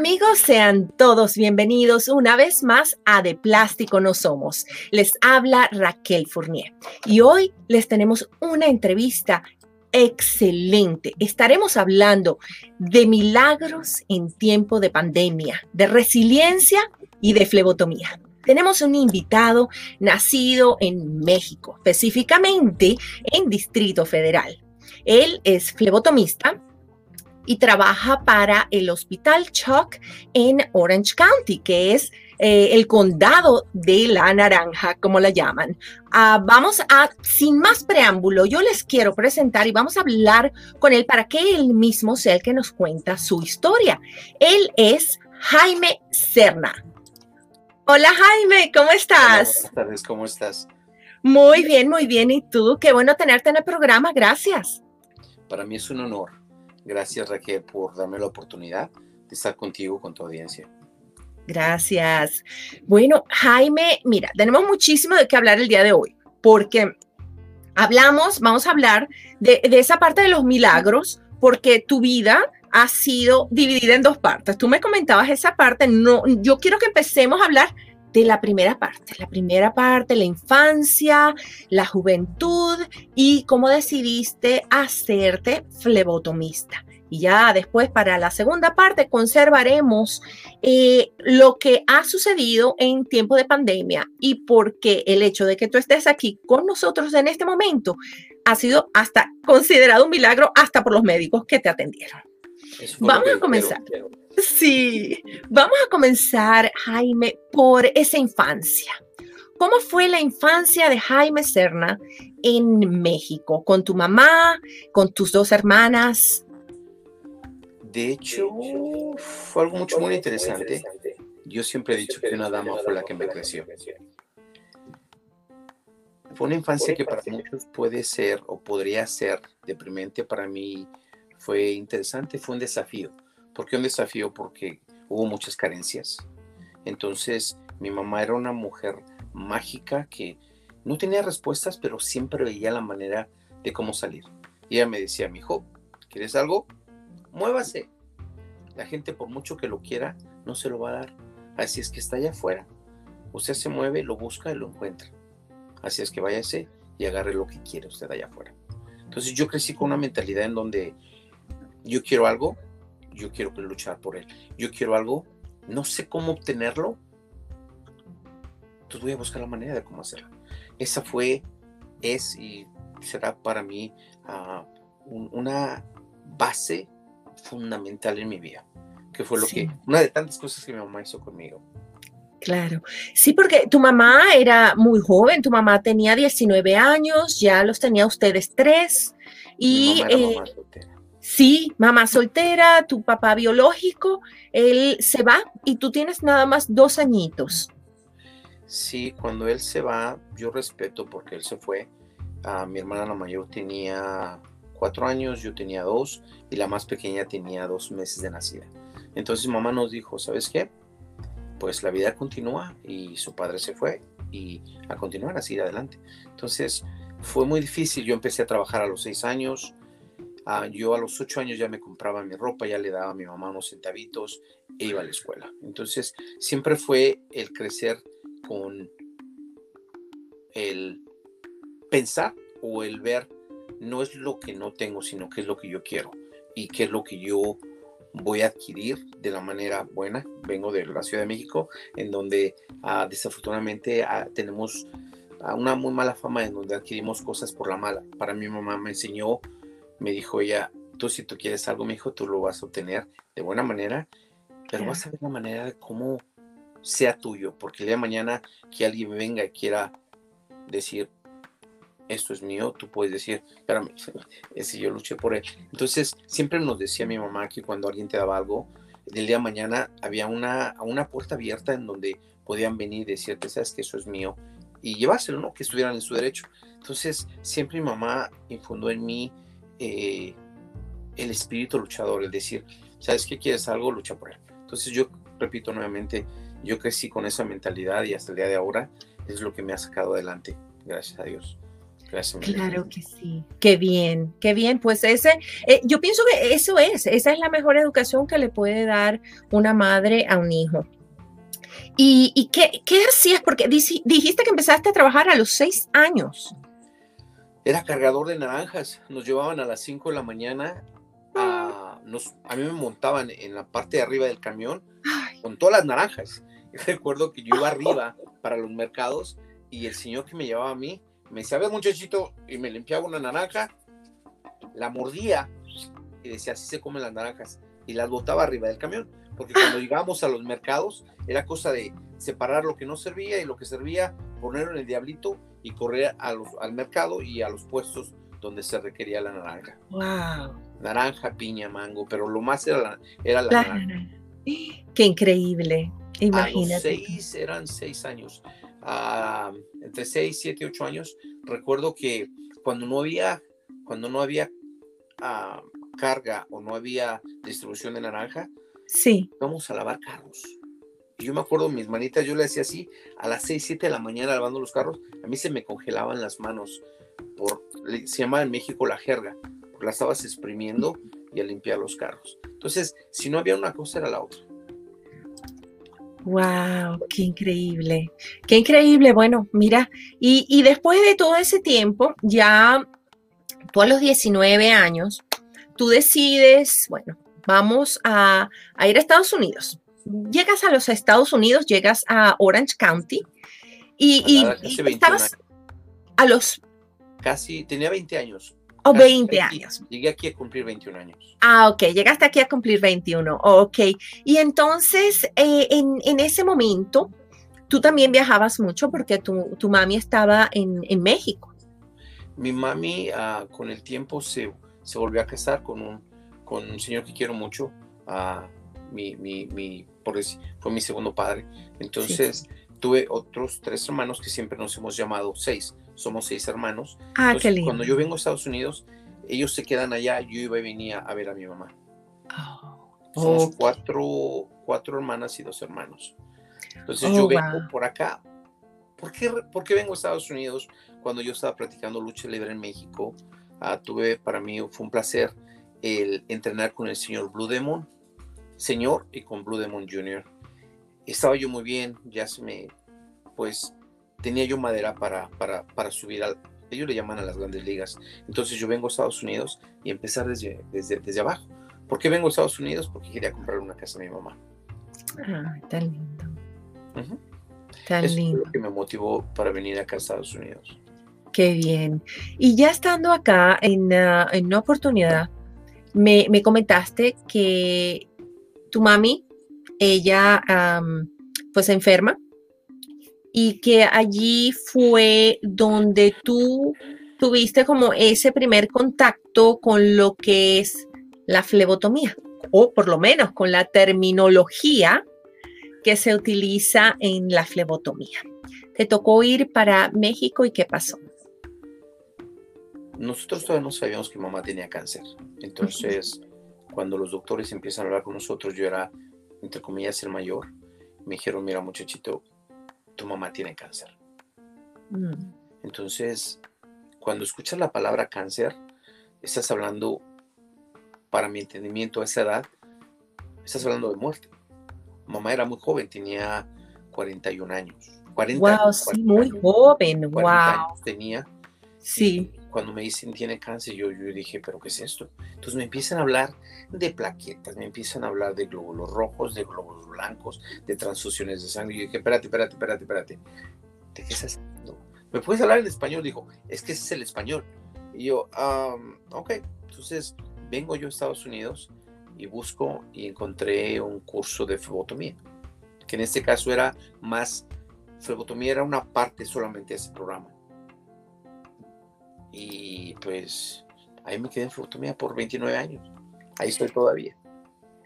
Amigos, sean todos bienvenidos una vez más a De Plástico No Somos. Les habla Raquel Fournier y hoy les tenemos una entrevista excelente. Estaremos hablando de milagros en tiempo de pandemia, de resiliencia y de flebotomía. Tenemos un invitado nacido en México, específicamente en Distrito Federal. Él es flebotomista, y trabaja para el Hospital Chuck en Orange County, que es eh, el condado de la naranja, como la llaman. Ah, vamos a, sin más preámbulo, yo les quiero presentar y vamos a hablar con él para que él mismo sea el que nos cuenta su historia. Él es Jaime Serna. Hola Jaime, ¿cómo estás? buenas tardes, ¿cómo estás? Muy bien, muy bien. ¿Y tú? Qué bueno tenerte en el programa, gracias. Para mí es un honor Gracias Raquel por darme la oportunidad de estar contigo, con tu audiencia. Gracias. Bueno, Jaime, mira, tenemos muchísimo de qué hablar el día de hoy, porque hablamos, vamos a hablar de, esa parte de los milagros, porque tu vida ha sido dividida en dos partes. Tú me comentabas esa parte, no, yo quiero que empecemos a hablar de la primera parte, la primera parte, la infancia, la juventud y cómo decidiste hacerte flebotomista. Y ya después para la segunda parte conservaremos eh, lo que ha sucedido en tiempo de pandemia y por qué el hecho de que tú estés aquí con nosotros en este momento ha sido hasta considerado un milagro hasta por los médicos que te atendieron. Vamos a comenzar. Sí, vamos a comenzar, Jaime, por esa infancia. ¿Cómo fue la infancia de Jaime Serna en México? ¿Con tu mamá? ¿Con tus dos hermanas? De hecho, fue algo mucho muy interesante. Yo siempre he dicho que una dama fue la que me creció. Fue una infancia que para muchos puede ser o podría ser deprimente. Para mí fue interesante, fue un desafío ¿Por qué un desafío? Porque hubo muchas carencias. Entonces, mi mamá era una mujer mágica que no tenía respuestas, pero siempre veía la manera de cómo salir. Y ella me decía, mi hijo, ¿quieres algo? Muévase. La gente, por mucho que lo quiera, no se lo va a dar. Así es que está allá afuera. Usted se mueve, lo busca y lo encuentra. Así es que váyase y agarre lo que quiere usted allá afuera. Entonces yo crecí con una mentalidad en donde yo quiero algo, yo quiero luchar por él. Yo quiero algo, no sé cómo obtenerlo, entonces voy a buscar la manera de cómo hacerlo. Esa fue, es y será para mí ah, una base fundamental en mi vida, que fue lo que, una de tantas cosas que mi mamá hizo conmigo. Claro, sí, porque tu mamá era muy joven, tu mamá tenía 19 años, ya los tenía ustedes tres. Y Sí, mamá soltera, tu papá biológico, él se va y tú tienes nada más dos añitos. Sí, cuando él se va, yo respeto porque él se fue. a mi hermana la mayor tenía cuatro años, yo tenía dos y la más pequeña tenía dos meses de nacida. Entonces mamá nos dijo, ¿sabes qué? Pues la vida continúa y su padre se fue y a continuar así adelante. Entonces fue muy difícil. Yo empecé a trabajar a los seis años Ah, yo a los ocho años ya me compraba mi ropa, ya le daba a mi mamá unos centavitos e iba a la escuela. Entonces, siempre fue el crecer con el pensar o el ver, no es lo que no tengo, sino qué es lo que yo quiero y qué es lo que yo voy a adquirir de la manera buena. Vengo de la Ciudad de México, en donde ah, desafortunadamente ah, tenemos una muy mala fama en donde adquirimos cosas por la mala. Para mi mamá me enseñó me dijo ella, tú si tú quieres algo, mi hijo, tú lo vas a obtener de buena manera, pero vas a ver la manera de cómo sea tuyo, porque el día de mañana que alguien venga y quiera decir, esto es mío, tú puedes decir, espérame, ese yo luché por él. Entonces, siempre nos decía mi mamá que cuando alguien te daba algo, del día de mañana había una, una puerta abierta en donde podían venir y decirte, sabes que eso es mío, y llevárselo, ¿no? Que estuvieran en su derecho. Entonces, siempre mi mamá infundó en mí eh, el espíritu luchador, el decir, ¿sabes qué quieres algo? Lucha por él. Entonces yo repito nuevamente, yo crecí con esa mentalidad y hasta el día de ahora es lo que me ha sacado adelante, gracias a Dios. Gracias. Claro que sí. Qué bien, qué bien. Pues ese, eh, yo pienso que eso es, esa es la mejor educación que le puede dar una madre a un hijo. ¿Y, qué, qué, hacías? Porque dijiste que empezaste a trabajar a los seis años. Era cargador de naranjas. Nos llevaban a las cinco de la mañana. A, nos, a mí me montaban en la parte de arriba del camión con todas las naranjas. recuerdo que yo iba arriba para los mercados y el señor que me llevaba a mí me decía, a ver muchachito, y me limpiaba una naranja, la mordía y decía, así se comen las naranjas, y las botaba arriba del camión, porque cuando llegábamos a los mercados era cosa de separar lo que no servía y lo que servía, ponerlo en el diablito y correr a los, al mercado y a los puestos donde se requería la naranja. Wow. Naranja, piña, mango, pero lo más era la, era la, naranja. Qué increíble. Imagínate. A los seis, eran seis años. Ah, entre seis, siete, ocho años, recuerdo que cuando no había, cuando no había ah, carga o no había distribución de naranja, sí. vamos a lavar carros. Yo me acuerdo, mis manitas, yo le hacía así, a las seis, siete de la mañana lavando los carros, a mí se me congelaban las manos, por, se llama en México la jerga, porque la estabas exprimiendo y a limpiar los carros. Entonces, si no había una cosa, era la otra. Wow, qué increíble, qué increíble. Bueno, mira, y, después de todo ese tiempo, ya tú a los 19 años, tú decides, bueno, vamos a, ir a Estados Unidos. Llegas a los Estados Unidos, llegas a Orange County y, estabas a los... Casi, tenía 20 años. O 20 años. Llegué aquí a cumplir 21 años. Ah, ok, llegaste aquí a cumplir 21. Ok. Y entonces, eh, en, ese momento, tú también viajabas mucho porque tu, tu mami estaba en, en, México. Mi mami, ah, con el tiempo, se, se, volvió a casar con un, con un señor que quiero mucho. Uh, mi, mi, mi, por decir, fue mi segundo padre. Entonces, tuve otros tres hermanos que siempre nos hemos llamado seis somos seis hermanos. Ah, qué lindo. Cuando yo vengo a Estados Unidos, ellos se quedan allá, yo iba y venía a ver a mi mamá. Oh, somos cuatro, cuatro hermanas y dos hermanos. Entonces yo oh, vengo por acá. ¿Por qué, ¿Por qué, vengo a Estados Unidos? Cuando yo estaba practicando lucha libre en México, uh, tuve para mí fue un placer el entrenar con el señor Blue Demon, señor, y con Blue Demon Jr. Estaba yo muy bien, ya se me, pues tenía yo madera para, para, para subir al, ellos le llaman a las grandes ligas. Entonces yo vengo a Estados Unidos y empezar desde, desde, desde abajo. ¿Por qué vengo a Estados Unidos? Porque quería comprar una casa a mi mamá. Ah, tan lindo. Tan Eso lindo. Fue lo que me motivó para venir acá a Estados Unidos. Qué bien. Y ya estando acá en, uh, en una oportunidad, me, me, comentaste que tu mami, ella um, pues enferma y que allí fue donde tú tuviste como ese primer contacto con lo que es la flebotomía, o por lo menos con la terminología que se utiliza en la flebotomía. Te tocó ir para México y qué pasó. Nosotros todavía no sabíamos que mamá tenía cáncer. Entonces, cuando los doctores empiezan a hablar con nosotros, yo era, entre comillas, el mayor. Me dijeron, mira muchachito, tu mamá tiene cáncer. Mm. Entonces, cuando escuchas la palabra cáncer, estás hablando, para mi entendimiento a esa edad, estás hablando de muerte. Mamá era muy joven, tenía 41 años. 40 wow, sí, muy joven, wow. tenía. Sí. Cuando me dicen tiene cáncer, yo, yo dije, ¿pero qué es esto? Entonces me empiezan a hablar de plaquetas, me empiezan a hablar de glóbulos rojos, de glóbulos blancos, de transfusiones de sangre. Yo dije, espérate, espérate, espérate, espérate. ¿De qué estás hablando? ¿Me puedes hablar en español? Dijo, es que ese es el español. Y yo, ok. Entonces vengo yo a Estados Unidos y busco y encontré un curso de flebotomía, que en este caso era más, flebotomía era una parte solamente de ese programa. Y pues ahí me quedé en flebotomía por 29 años. Ahí estoy todavía.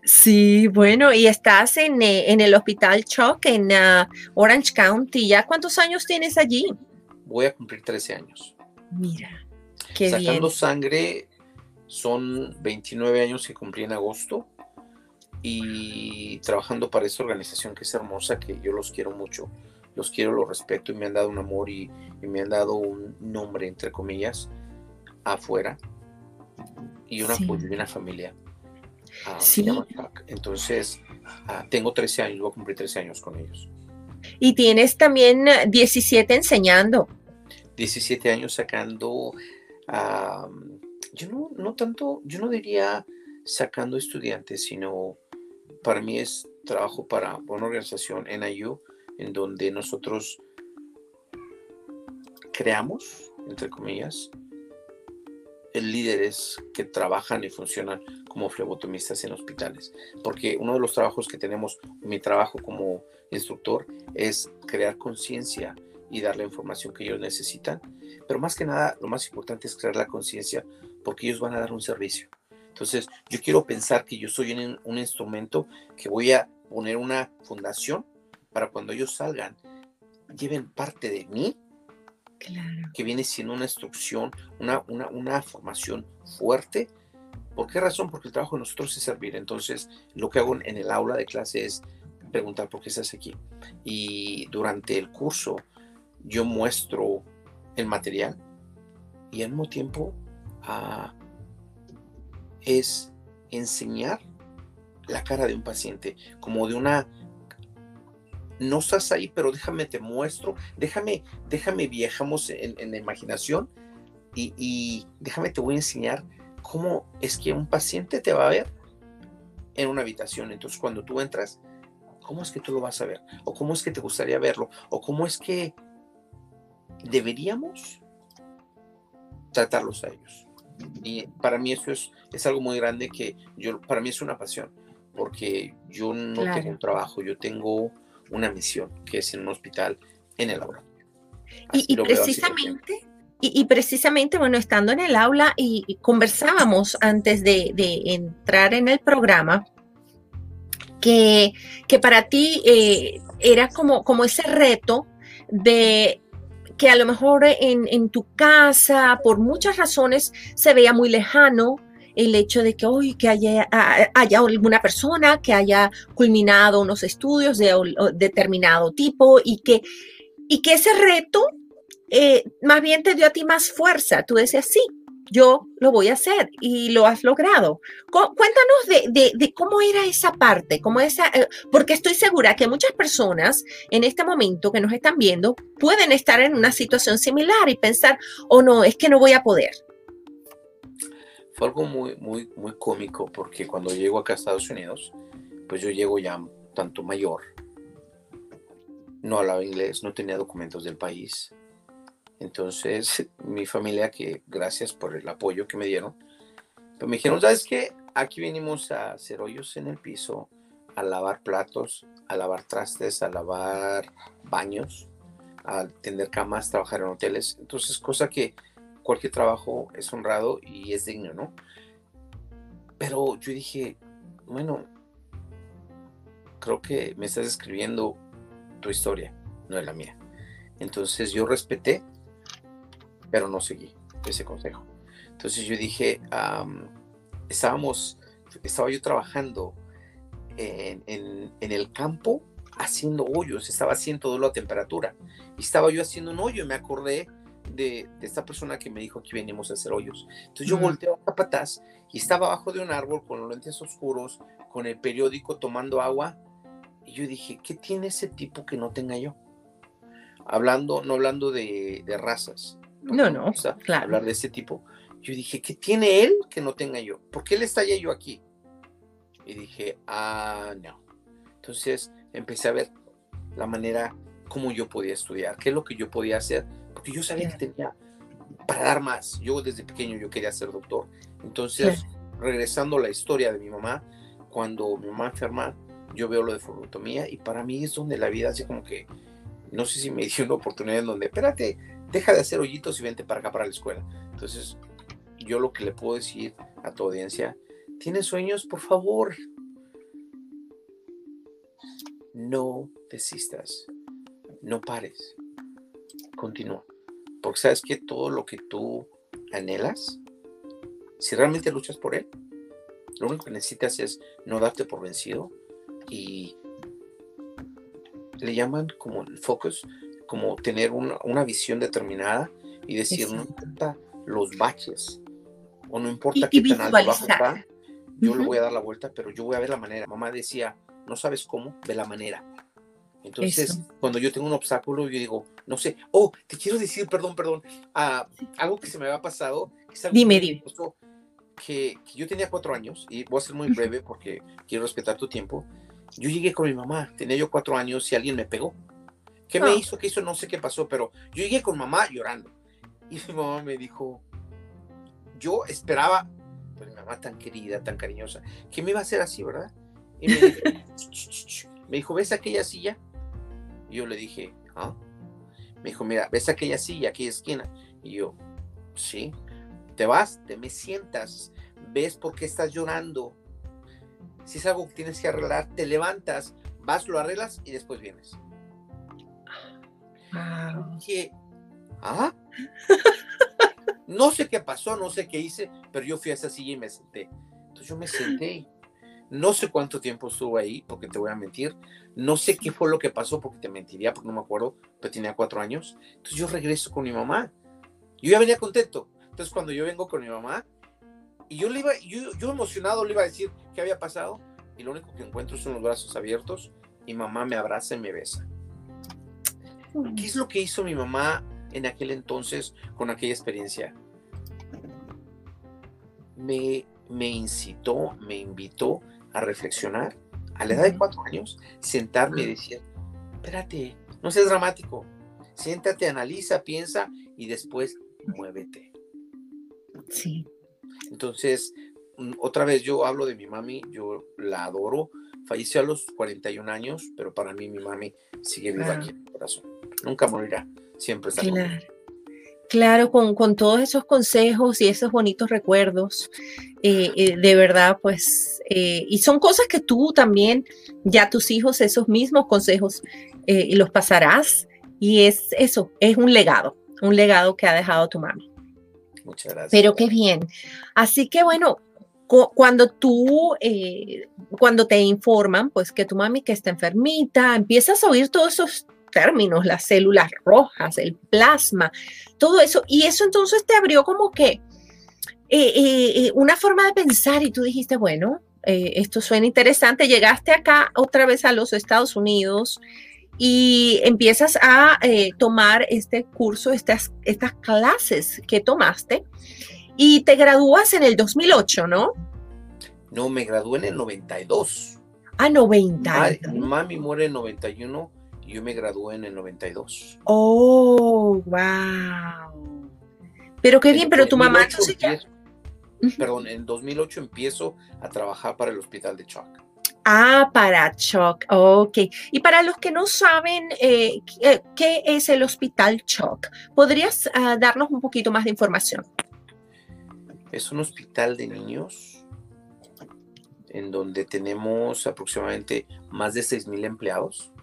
Sí, bueno, y estás en, eh, en el Hospital Chuck en uh, Orange County. ¿Ya cuántos años tienes allí? Voy a cumplir 13 años. Mira, qué Sacando sangre son 29 años que cumplí en agosto y trabajando para esta organización que es hermosa, que yo los quiero mucho, los quiero, los respeto y me han dado un amor y, me han dado un nombre, entre comillas, afuera y un apoyo y una familia. Ah, sí. Entonces, ah, tengo 13 años, voy a cumplir 13 años con ellos. Y tienes también 17 enseñando. 17 años sacando, yo no, no tanto, yo no diría sacando estudiantes, sino para mí es trabajo para una organización NIU en donde nosotros creamos, entre comillas, líderes que trabajan y funcionan como flebotomistas en hospitales. Porque uno de los trabajos que tenemos, mi trabajo como instructor, es crear conciencia y dar la información que ellos necesitan. Pero más que nada, lo más importante es crear la conciencia porque ellos van a dar un servicio. Entonces, yo quiero pensar que yo soy un, un instrumento que voy a poner una fundación para cuando ellos salgan, lleven parte de mí, que viene siendo una instrucción, una, una, una formación fuerte. ¿Por qué razón? Porque el trabajo de nosotros es servir. Entonces, lo que hago en el aula de clase es preguntar por qué estás aquí. Y durante el curso, yo muestro el material y al mismo tiempo ah, es enseñar la cara de un paciente, como de una no estás ahí, pero déjame te muestro, déjame, déjame viajamos en, la imaginación y, déjame te voy a enseñar cómo es que un paciente te va a ver en una habitación. Entonces, cuando tú entras, ¿cómo es que tú lo vas a ver? ¿O cómo es que te gustaría verlo? ¿O cómo es que deberíamos tratarlos a ellos? Y para mí eso es, es algo muy grande que yo, para mí es una pasión, porque yo no tengo un trabajo, yo tengo una misión, que es en un hospital en el aula. Y, precisamente, y, precisamente, bueno, estando en el aula y, conversábamos antes de, entrar en el programa, que, que para ti eh, era como, como ese reto de que a lo mejor en, en, tu casa, por muchas razones, se veía muy lejano, el hecho de que hoy que haya, haya, alguna persona que haya culminado unos estudios de, determinado tipo y que, y que ese reto eh, más bien te dio a ti más fuerza. Tú decías, sí, yo lo voy a hacer y lo has logrado. Cuéntanos de, cómo era esa parte, cómo esa, eh, porque estoy segura que muchas personas en este momento que nos están viendo pueden estar en una situación similar y pensar, oh no, es que no voy a poder fue algo muy, muy, muy cómico porque cuando llego acá a Estados Unidos, pues yo llego ya tanto mayor, no hablaba inglés, no tenía documentos del país. Entonces, mi familia, que gracias por el apoyo que me dieron, pues me dijeron, ¿sabes qué? Aquí venimos a hacer hoyos en el piso, a lavar platos, a lavar trastes, a lavar baños, a tender camas, trabajar en hoteles. Entonces, cosa que cualquier trabajo es honrado y es digno, ¿no? Pero yo dije, bueno, creo que me estás escribiendo tu historia, no es la mía. Entonces yo respeté, pero no seguí ese consejo. Entonces yo dije, estábamos, estaba yo trabajando en, en, el campo haciendo hoyos, estaba haciendo la temperatura. Y estaba yo haciendo un hoyo y me acordé de, esta persona que me dijo que venimos a hacer hoyos. Entonces yo volteo a Capataz y estaba abajo de un árbol con los lentes oscuros, con el periódico tomando agua. Y yo dije, ¿qué tiene ese tipo que no tenga yo? Hablando, no hablando de, razas. No, no, claro. Hablar de ese tipo. Yo dije, ¿qué tiene él que no tenga yo? ¿Por qué él está yo aquí? Y dije, ah, no. Entonces empecé a ver la manera como yo podía estudiar, qué es lo que yo podía hacer porque yo sabía que tenía para dar más. Yo desde pequeño yo quería ser doctor. Entonces, regresando a la historia de mi mamá, cuando mi mamá enferma, yo veo lo de flebotomía y para mí es donde la vida hace como que, no sé si me dio una oportunidad en donde, espérate, deja de hacer hoyitos y vente para acá para la escuela. Entonces, yo lo que le puedo decir a tu audiencia, ¿tienes sueños? Por favor, no desistas, no pares continúa. Porque sabes que todo lo que tú anhelas, si realmente luchas por él, lo único que necesitas es no darte por vencido y le llaman como el focus, como tener una, una visión determinada y decir, no importa los baches o no importa qué tan alto bajo está, yo le voy a dar la vuelta, pero yo voy a ver la manera. Mamá decía, no sabes cómo, ve la manera. Entonces, cuando yo tengo un obstáculo, yo digo, no sé, oh, te quiero decir, perdón, perdón, uh, algo que se me había pasado. dime, dime. Que, que, yo tenía cuatro años, y voy a ser muy breve porque quiero respetar tu tiempo. Yo llegué con mi mamá, tenía yo cuatro años y alguien me pegó. ¿Qué me ah. hizo? ¿Qué hizo? No sé qué pasó, pero yo llegué con mamá llorando. Y mi mamá me dijo, yo esperaba, pues mi mamá tan querida, tan cariñosa, que me iba a hacer así, ¿verdad? Y me dijo, me dijo, ¿ves aquella silla? Y yo le dije, ¿ah? Me dijo, mira, ¿ves aquella silla, aquella esquina? Y yo, sí. Te vas, te me sientas, ves por qué estás llorando. Si es algo que tienes que arreglar, te levantas, vas, lo arreglas y después vienes. Dije, ¿ah? No sé qué pasó, no sé qué hice, pero yo fui a esa silla y me senté. Entonces yo me senté. No sé cuánto tiempo estuve ahí, porque te voy a mentir. No sé qué fue lo que pasó, porque te mentiría, porque no me acuerdo, pero tenía cuatro años. Entonces yo regreso con mi mamá. Yo ya venía contento. Entonces cuando yo vengo con mi mamá, y yo le iba, yo, yo emocionado le iba a decir qué había pasado, y lo único que encuentro son los brazos abiertos, y mamá me abraza y me besa. ¿Qué es lo que hizo mi mamá en aquel entonces con aquella experiencia? Me, me incitó, me invitó a reflexionar a la edad de cuatro años, sentarme y decir, espérate, no seas dramático, siéntate, analiza, piensa y después muévete. Sí. Entonces, mm, otra vez yo hablo de mi mami, yo la adoro, falleció a los 41 años, pero para mí mi mami sigue viva aquí en el corazón. Nunca morirá, siempre está Claro, claro con, con, todos esos consejos y esos bonitos recuerdos, eh, eh, de verdad, pues, eh, y son cosas que tú también, ya tus hijos, esos mismos consejos, los pasarás, y es eso, es un legado, un legado que ha dejado tu mami. Muchas gracias. Pero qué bien. Así que bueno, cuando tú, cuando te informan, pues que tu mami que está enfermita, empiezas a oír todos esos términos, las células rojas, el plasma, todo eso. Y eso entonces te abrió como que eh, eh, eh, una forma de pensar y tú dijiste, bueno, esto suena interesante. Llegaste acá otra vez a los Estados Unidos y empiezas a tomar este curso, estas, estas clases que tomaste y te gradúas en el 2008, ¿no? No, me gradué en el 92. Ah, 90. Mami muere en 91 yo me gradué en el 92. Oh, wow. Pero qué bien, pero tu mamá Perdón, en 2008 empiezo a trabajar para el hospital de Chuck. Ah, para Chuck, ok. Y para los que no saben eh, ¿qué, es el hospital Chuck, ¿podrías ah, darnos un poquito más de información? Es un hospital de niños en donde tenemos aproximadamente más de 6.000 empleados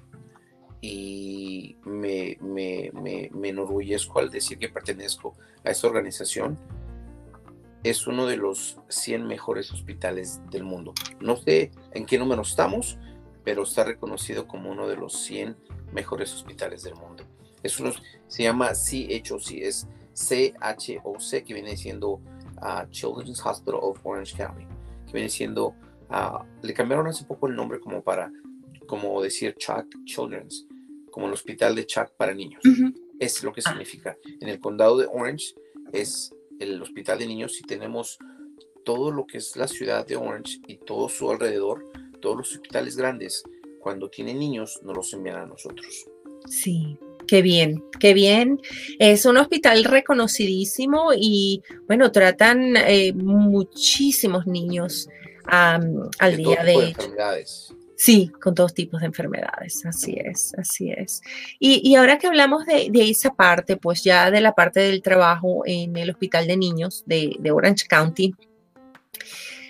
y me, me, me, enorgullezco al decir que pertenezco a esta organización. Es uno de los 100 mejores hospitales del mundo. No sé en qué número estamos, pero está reconocido como uno de los 100 mejores hospitales del mundo. Es uno, se llama CHOC, es CHOC, que viene siendo uh, Children's Hospital of Orange County, que viene siendo, uh, le cambiaron hace poco el nombre como para, como decir Chuck Children's, como el hospital de Chuck para niños. Es lo que ah. significa. En el condado de Orange es el hospital de niños y tenemos todo lo que es la ciudad de Orange y todo su alrededor, todos los hospitales grandes, cuando tienen niños, nos los envían a nosotros. Sí, Qué bien, qué bien. Es un hospital reconocidísimo y bueno, tratan eh, muchísimos niños al día de, hoy. Sí, con todos tipos de enfermedades, así es, así es. Y, ahora que hablamos de, esa parte, pues ya de la parte del trabajo en el Hospital de Niños de, Orange County,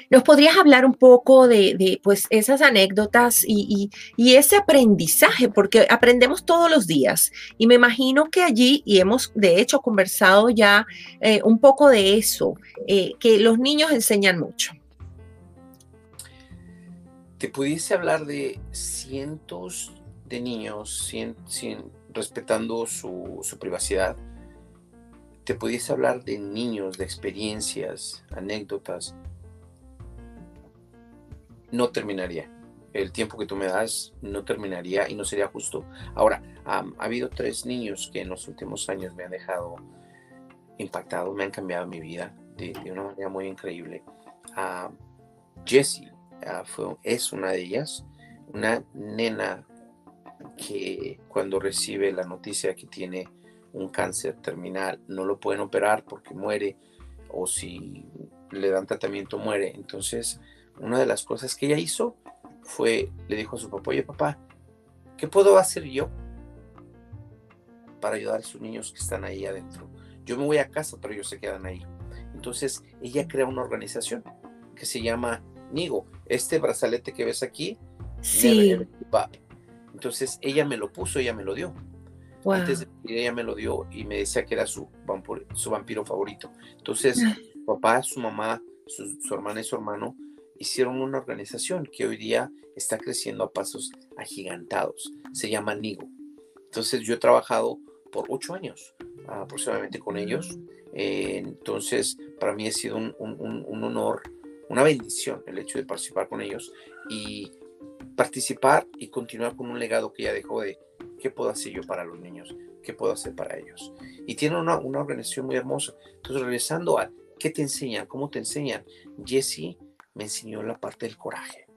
¿nos podrías hablar un poco de, pues esas anécdotas y, ese aprendizaje? Porque aprendemos todos los días y me imagino que allí, y hemos de hecho conversado ya eh, un poco de eso, eh, que los niños enseñan mucho te pudiese hablar de cientos de niños respetando su, privacidad, te pudiese hablar de niños, de experiencias, anécdotas, no terminaría. El tiempo que tú me das no terminaría y no sería justo. Ahora, ha habido tres niños que en los últimos años me han dejado impactado, me han cambiado mi vida de, una manera muy increíble. Uh, Jessie fue, es una de ellas, una nena que cuando recibe la noticia que tiene un cáncer terminal, no lo pueden operar porque muere o si le dan tratamiento muere. Entonces, una de las cosas que ella hizo fue, le dijo a su papá, oye papá, ¿qué puedo hacer yo para ayudar a sus niños que están ahí adentro? Yo me voy a casa, pero ellos se quedan ahí. Entonces, ella crea una organización que se llama Nigo. Este brazalete que ves aquí, sí. Entonces, ella me lo puso, ella me lo dio. Antes de ella me lo dio y me decía que era su, su vampiro favorito. Entonces, papá, su mamá, su, hermana y su hermano hicieron una organización que hoy día está creciendo a pasos agigantados. Se llama Nigo. Entonces, yo he trabajado por ocho años aproximadamente con ellos. Eh, entonces, para mí ha sido un, un, honor, una bendición el hecho de participar con ellos y participar y continuar con un legado que ya dejó de ¿Qué puedo hacer yo para los niños? ¿Qué puedo hacer para ellos? Y tiene una, una organización muy hermosa. Entonces, regresando a qué te enseñan, cómo te enseñan, Jesse me enseñó la parte del coraje,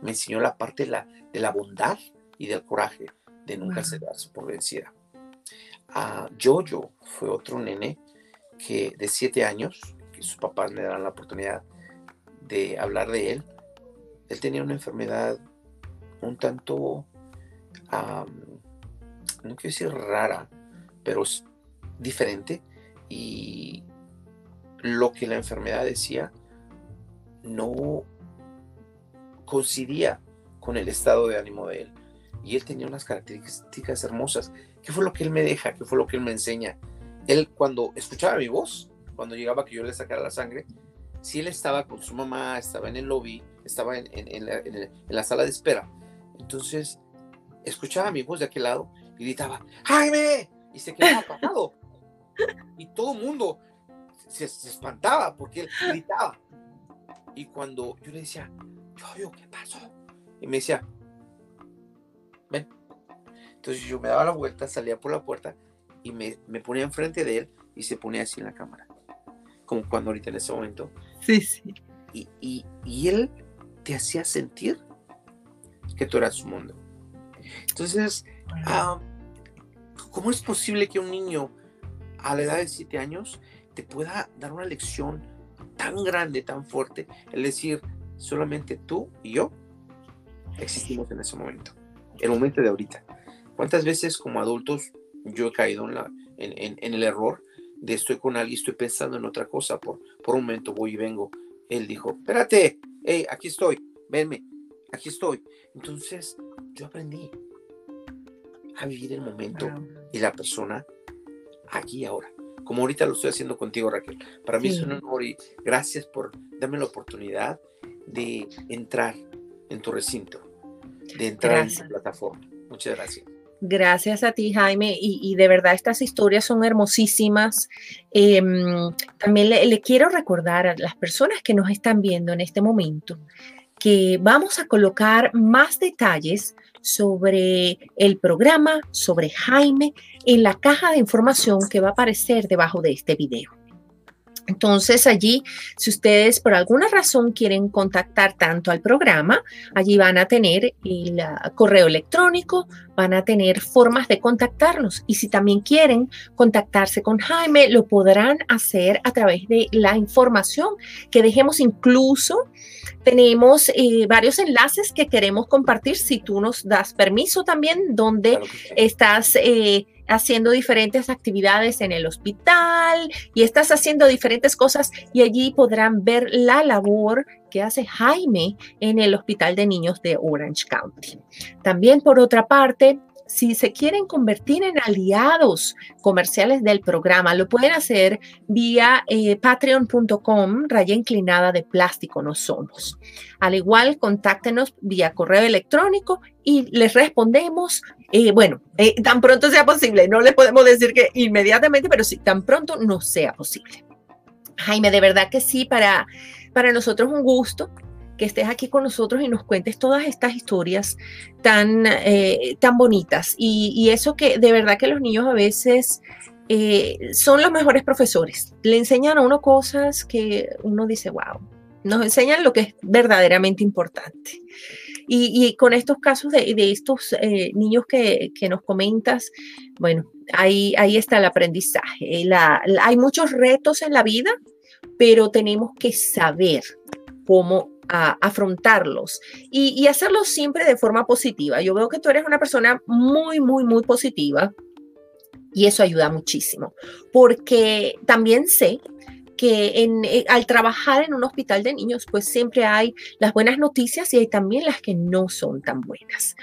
me enseñó la parte de la, de la bondad y del coraje, de nunca wow. por vencida. A Jojo fue otro nene que de siete años, que sus papás le dan la oportunidad de hablar de él. Él tenía una enfermedad un tanto no quiero decir rara, pero diferente. Y lo que la enfermedad decía no coincidía con el estado de ánimo de él. Y él tenía unas características hermosas. ¿Qué fue lo que él me deja? ¿Qué fue lo que él me enseña? Él cuando escuchaba mi voz, cuando llegaba que yo le sacara la sangre, si él estaba con su mamá, estaba en el lobby, estaba en, la, en la, sala de espera. Entonces, escuchaba mi voz de aquel lado y gritaba, Jaime, y se quedaba apagado. y todo el mundo se, espantaba porque él gritaba. Y cuando yo le decía, yo, ¿qué pasó? Y me decía, ven. Entonces yo me daba la vuelta, salía por la puerta y me, me ponía enfrente de él y se ponía así en la cámara. Como cuando ahorita en ese momento. Sí, sí. Y, y, y él te hacía sentir que tú eras su mundo. Entonces, Ah, ¿Cómo es posible que un niño a la edad de 7 años te pueda dar una lección tan grande, tan fuerte? Es decir, solamente tú y yo existimos en ese momento, el momento de ahorita. ¿Cuántas veces como adultos yo he caído en, la, en, en, el error de estoy con alguien, estoy pensando en otra cosa, por, por un momento voy y vengo? Él dijo, espérate, hey, aquí estoy, venme, aquí estoy. Entonces yo aprendí, a vivir el momento y la persona aquí y ahora. Como ahorita lo estoy haciendo contigo, Raquel. Para mí es un honor y gracias por darme la oportunidad de entrar en tu recinto, de entrar en tu plataforma. Muchas gracias. Gracias a ti, Jaime. Y, de verdad, estas historias son hermosísimas. Em, también le, quiero recordar a las personas que nos están viendo en este momento que vamos a colocar más detalles sobre el programa, sobre Jaime, en la caja de información que va a aparecer debajo de este video. Entonces allí, si ustedes por alguna razón quieren contactar tanto al programa, allí van a tener el ah, correo electrónico, van a tener formas de contactarlos. Y si también quieren contactarse con Jaime, lo podrán hacer a través de la información que dejemos incluso. Tenemos eh, varios enlaces que queremos compartir si tú nos das permiso también, donde estás... Eh, haciendo diferentes actividades en el hospital y estás haciendo diferentes cosas y allí podrán ver la labor que hace Jaime en el Hospital de Niños de Orange County. También por otra parte, si se quieren convertir en aliados comerciales del programa, lo pueden hacer vía eh, patreon.com, raya inclinada de plástico, no somos. Al igual, contáctenos vía correo electrónico y les respondemos, eh, bueno, eh, tan pronto sea posible. No les podemos decir que inmediatamente, pero sí, tan pronto no sea posible. Jaime, de verdad que sí, para, para nosotros un gusto que estés aquí con nosotros y nos cuentes todas estas historias tan, eh, tan bonitas. Y, eso que de verdad que los niños a veces eh, son los mejores profesores. Le enseñan a uno cosas que uno dice, wow, nos enseñan lo que es verdaderamente importante. Y, con estos casos de, estos eh, niños que, nos comentas, bueno, ahí, ahí está el aprendizaje. hay muchos retos en la vida, pero tenemos que saber cómo afrontarlos y, hacerlo siempre de forma positiva. Yo veo que tú eres una persona muy, muy, muy positiva y eso ayuda muchísimo, porque también sé que eh, al trabajar en un hospital de niños, pues siempre hay las buenas noticias y hay también las que no son tan buenas.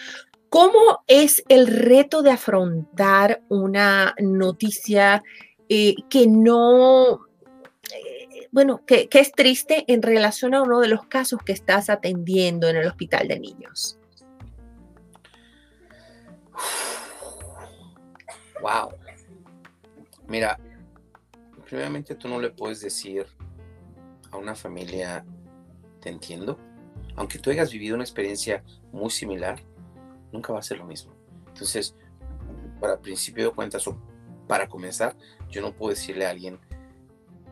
¿Cómo es el reto de afrontar una noticia eh, que no bueno, que, es triste en relación a uno de los casos que estás atendiendo en el hospital de niños. Wow. Mira, primeramente tú no le puedes decir a una familia, te entiendo, aunque tú hayas vivido una experiencia muy similar, nunca va a ser lo mismo. Entonces, para principio de cuentas o para comenzar, yo no puedo decirle a alguien,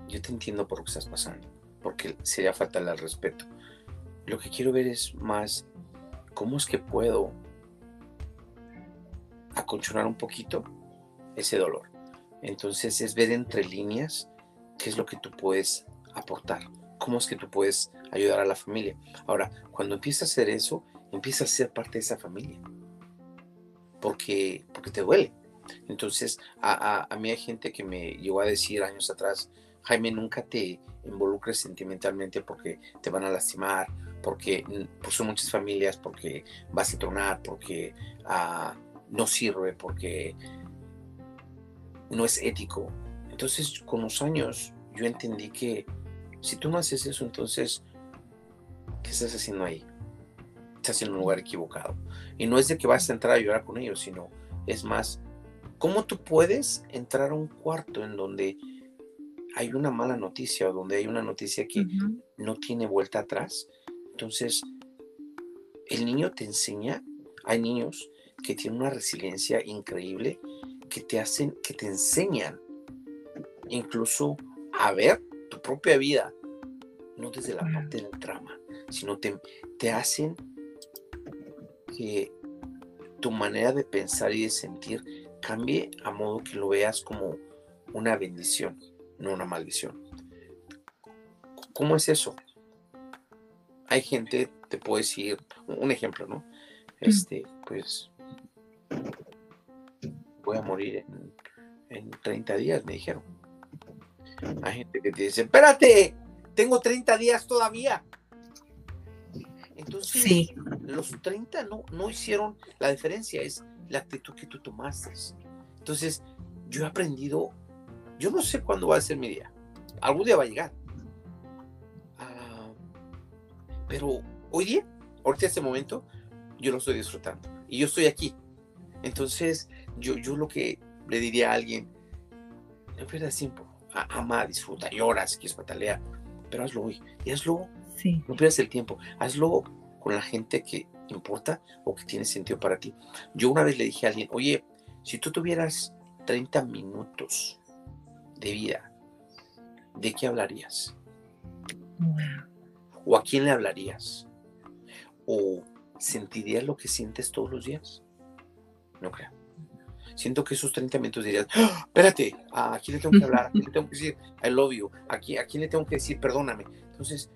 yo te entiendo por lo que estás pasando, porque sería faltarle al respeto. Lo que quiero ver es más, ¿cómo es que puedo aconchonar un poquito ese dolor? Entonces es ver entre líneas qué es lo que tú puedes aportar, cómo es que tú puedes ayudar a la familia. Ahora, cuando empiezas a hacer eso, empiezas a ser parte de esa familia, porque, porque te duele. Entonces, a, a, a mí hay gente que me llegó a decir años atrás, Jaime, nunca te involucres sentimentalmente porque te van a lastimar, porque pues son muchas familias, porque vas a tronar, porque ah, no sirve, porque no es ético. Entonces, con los años, yo entendí que si tú no haces eso, entonces, ¿qué estás haciendo ahí? Estás en un lugar equivocado. Y no es de que vas a entrar a llorar con ellos, sino es más, ¿cómo tú puedes entrar a un cuarto en donde hay una mala noticia o donde hay una noticia que no tiene vuelta atrás, entonces el niño te enseña, hay niños que tienen una resiliencia increíble, que te hacen, que te enseñan incluso a ver tu propia vida, no desde la parte del trama, sino te, te hacen que tu manera de pensar y de sentir cambie a modo que lo veas como una bendición no una maldición. ¿Cómo es eso? Hay gente, te puedo decir, un ejemplo, ¿no? Este, pues, voy a morir en, 30 días, me dijeron. Hay gente que te dice, espérate, tengo 30 días todavía. Entonces, sí. los 30 no, no hicieron la diferencia, es la actitud que tú tomaste. Entonces, yo he aprendido yo no sé cuándo va a ser mi día. Algún día va a llegar. Ah, pero hoy día, ahorita este momento, yo lo estoy disfrutando. Y yo estoy aquí. Entonces, yo, yo lo que le diría a alguien, no pierdas tiempo. Ama, disfruta, llora si quieres patalear. Pero hazlo hoy. Y hazlo. Sí. No pierdas el tiempo. Hazlo con la gente que importa o que tiene sentido para ti. Yo una vez le dije a alguien, oye, si tú tuvieras 30 minutos de vida, ¿de qué hablarías? ¿O a quién le hablarías? ¿O sentirías lo que sientes todos los días? No creo. Siento que esos 30 minutos dirías, ¡Ah! espérate, ¿a quién le tengo que hablar? ¿A quién le tengo que decir I love you? ¿A quién, a quién le tengo que decir perdóname? Entonces,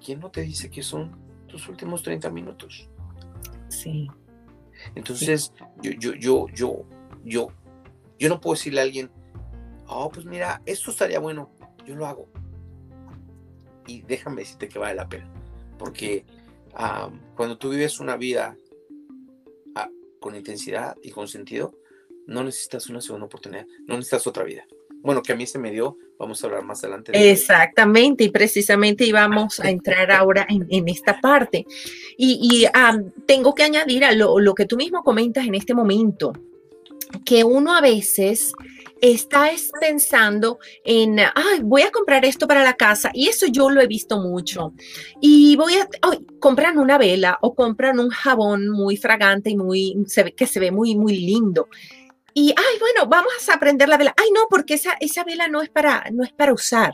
¿quién, no te dice que son tus últimos 30 minutos? Sí. Entonces, yo, yo, yo, yo, yo, yo no puedo decirle a alguien, oh, pues mira, esto estaría bueno, yo lo hago. Y déjame decirte que vale la pena, porque cuando tú vives una vida con intensidad y con sentido, no necesitas una segunda oportunidad, no necesitas otra vida. Bueno, que a mí se me dio, vamos a hablar más adelante. Exactamente, y precisamente íbamos a entrar ahora en, esta parte. Y, tengo que añadir a lo, lo que tú mismo comentas en este momento, que uno a veces está pensando en, ay, voy a comprar esto para la casa y eso yo lo he visto mucho. Y voy a, ay, compran una vela o compran un jabón muy fragante y muy, que se ve muy, muy lindo. Y, ay, bueno, vamos a prender la vela. Ay, no, porque esa, esa vela no es para, no es para usar.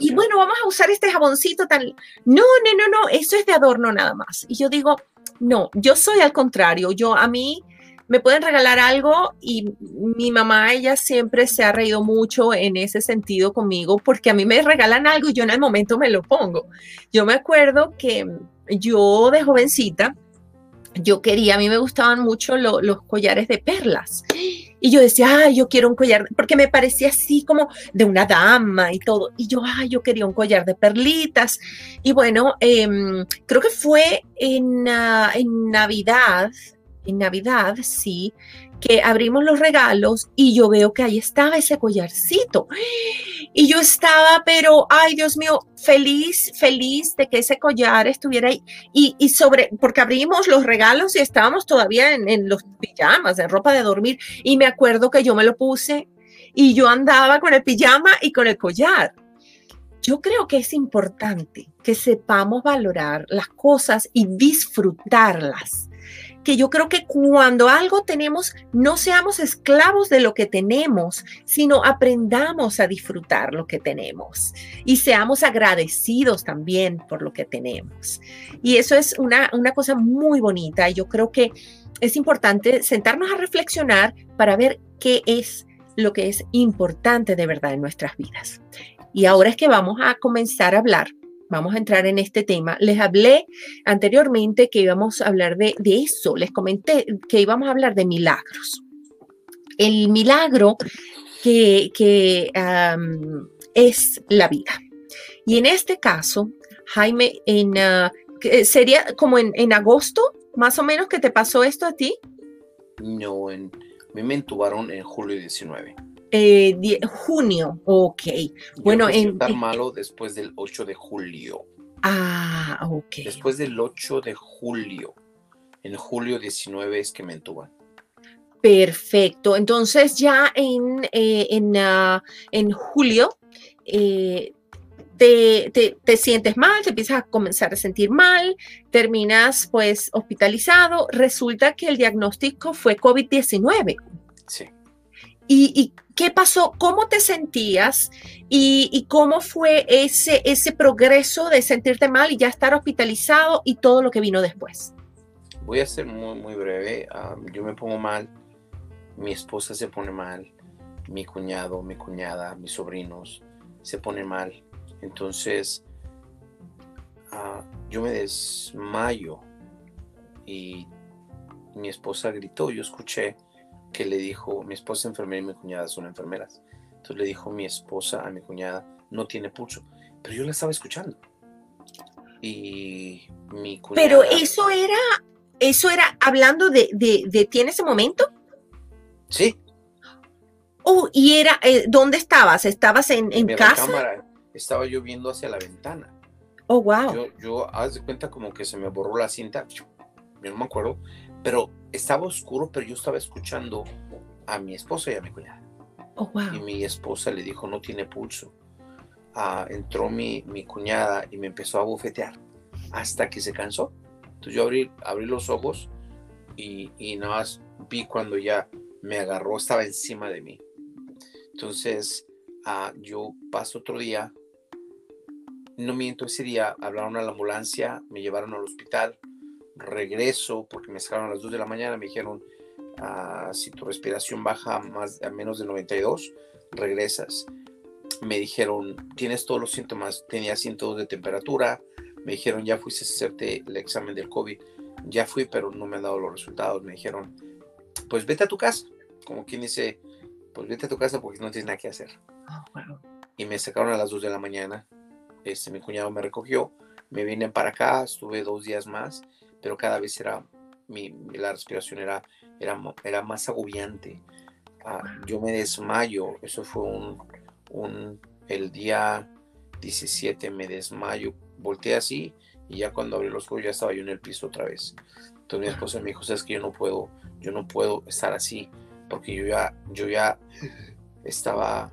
Y bueno, vamos a usar este jaboncito tan... No, no, no, no, eso es de adorno nada más. Y yo digo, no, yo soy al contrario. Yo, a mí, me pueden regalar algo y mi mamá, ella siempre se ha reído mucho en ese sentido conmigo porque a mí me regalan algo y yo en el momento me lo pongo. Yo me acuerdo que yo de jovencita, yo quería, a mí me gustaban mucho los collares de perlas. Y yo decía, ay, yo quiero un collar, porque me parecía así como de una dama y todo. Y yo, ay, yo quería un collar de perlitas. Y bueno, em, creo que fue en, uh, en Navidad, en Navidad, sí, que abrimos los regalos y yo veo que ahí estaba ese collarcito. Y yo estaba, pero, ay Dios mío, feliz, feliz de que ese collar estuviera ahí. Y, y sobre, porque abrimos los regalos y estábamos todavía en, en los pijamas, en ropa de dormir. Y me acuerdo que yo me lo puse y yo andaba con el pijama y con el collar. Yo creo que es importante que sepamos valorar las cosas y disfrutarlas que yo creo que cuando algo tenemos, no seamos esclavos de lo que tenemos, sino aprendamos a disfrutar lo que tenemos y seamos agradecidos también por lo que tenemos. Y eso es una, una cosa muy bonita. Y yo creo que es importante sentarnos a reflexionar para ver qué es lo que es importante de verdad en nuestras vidas. Y ahora es que vamos a comenzar a hablar vamos a entrar en este tema. Les hablé anteriormente que íbamos a hablar de, eso, les comenté que íbamos a hablar de milagros. El milagro que, es la vida. Y en este caso, Jaime, en, ah, sería como en, agosto, más o menos, que te pasó esto a ti. No, en, me entubaron en julio 19. Eh, junio, ok. Bueno, en estar malo después del 8 de julio. Ah, ok. Después del 8 de julio. En julio 19 es que me entuban. Perfecto. Entonces ya en, eh, en, ah, en julio eh, te, te, te, sientes mal, te empiezas a comenzar a sentir mal, terminas pues hospitalizado. Resulta que el diagnóstico fue COVID-19. Sí. ¿Y, qué pasó? ¿Cómo te sentías? ¿Y, cómo fue ese, ese progreso de sentirte mal y ya estar hospitalizado y todo lo que vino después? Voy a ser muy, muy breve. yo me pongo mal, mi esposa se pone mal, mi cuñado, mi cuñada, mis sobrinos se ponen mal. Entonces, ah, yo me desmayo y mi esposa gritó, yo escuché que le dijo, mi esposa enfermera y mi cuñada son enfermeras. Entonces le dijo mi esposa a mi cuñada, no tiene pulso. Pero yo la estaba escuchando. Y mi cuñada... Pero eso era, eso era hablando de, de, ti en ese momento. Sí. Oh, y era, eh, ¿dónde estabas? ¿Estabas en, en casa? Cámara. Estaba yo viendo hacia la ventana. Oh, wow. Yo, yo, haz de cuenta como que se me borró la cinta. Yo no me acuerdo pero estaba oscuro, pero yo estaba escuchando a mi esposa y a mi cuñada. Oh, wow. Y mi esposa le dijo, no tiene pulso. Ah, entró mi, mi, cuñada y me empezó a bofetear hasta que se cansó. Entonces yo abrí, abrí los ojos y, y nada más vi cuando ya me agarró, estaba encima de mí. Entonces ah, yo paso otro día, no miento, ese día hablaron a la ambulancia, me llevaron al hospital regreso, porque me sacaron a las 2 de la mañana, me dijeron, ah, si tu respiración baja más, a menos de 92, regresas. Me dijeron, tienes todos los síntomas, tenía síntomas de temperatura, me dijeron, ya fuiste a hacerte el examen del COVID, ya fui, pero no me han dado los resultados, me dijeron, pues vete a tu casa, como quien dice, pues vete a tu casa porque no tienes nada que hacer. Oh, y me sacaron a las 2 de la mañana, este, mi cuñado me recogió, me vine para acá, estuve dos días más pero cada vez era la respiración era, era, era más agobiante. Ah, yo me desmayo, eso fue un, un, el día 17 me desmayo, volteé así y ya cuando abrí los ojos ya estaba yo en el piso otra vez. Entonces mi esposa me dijo, sabes que yo no puedo, yo no puedo estar así, porque yo ya, yo ya estaba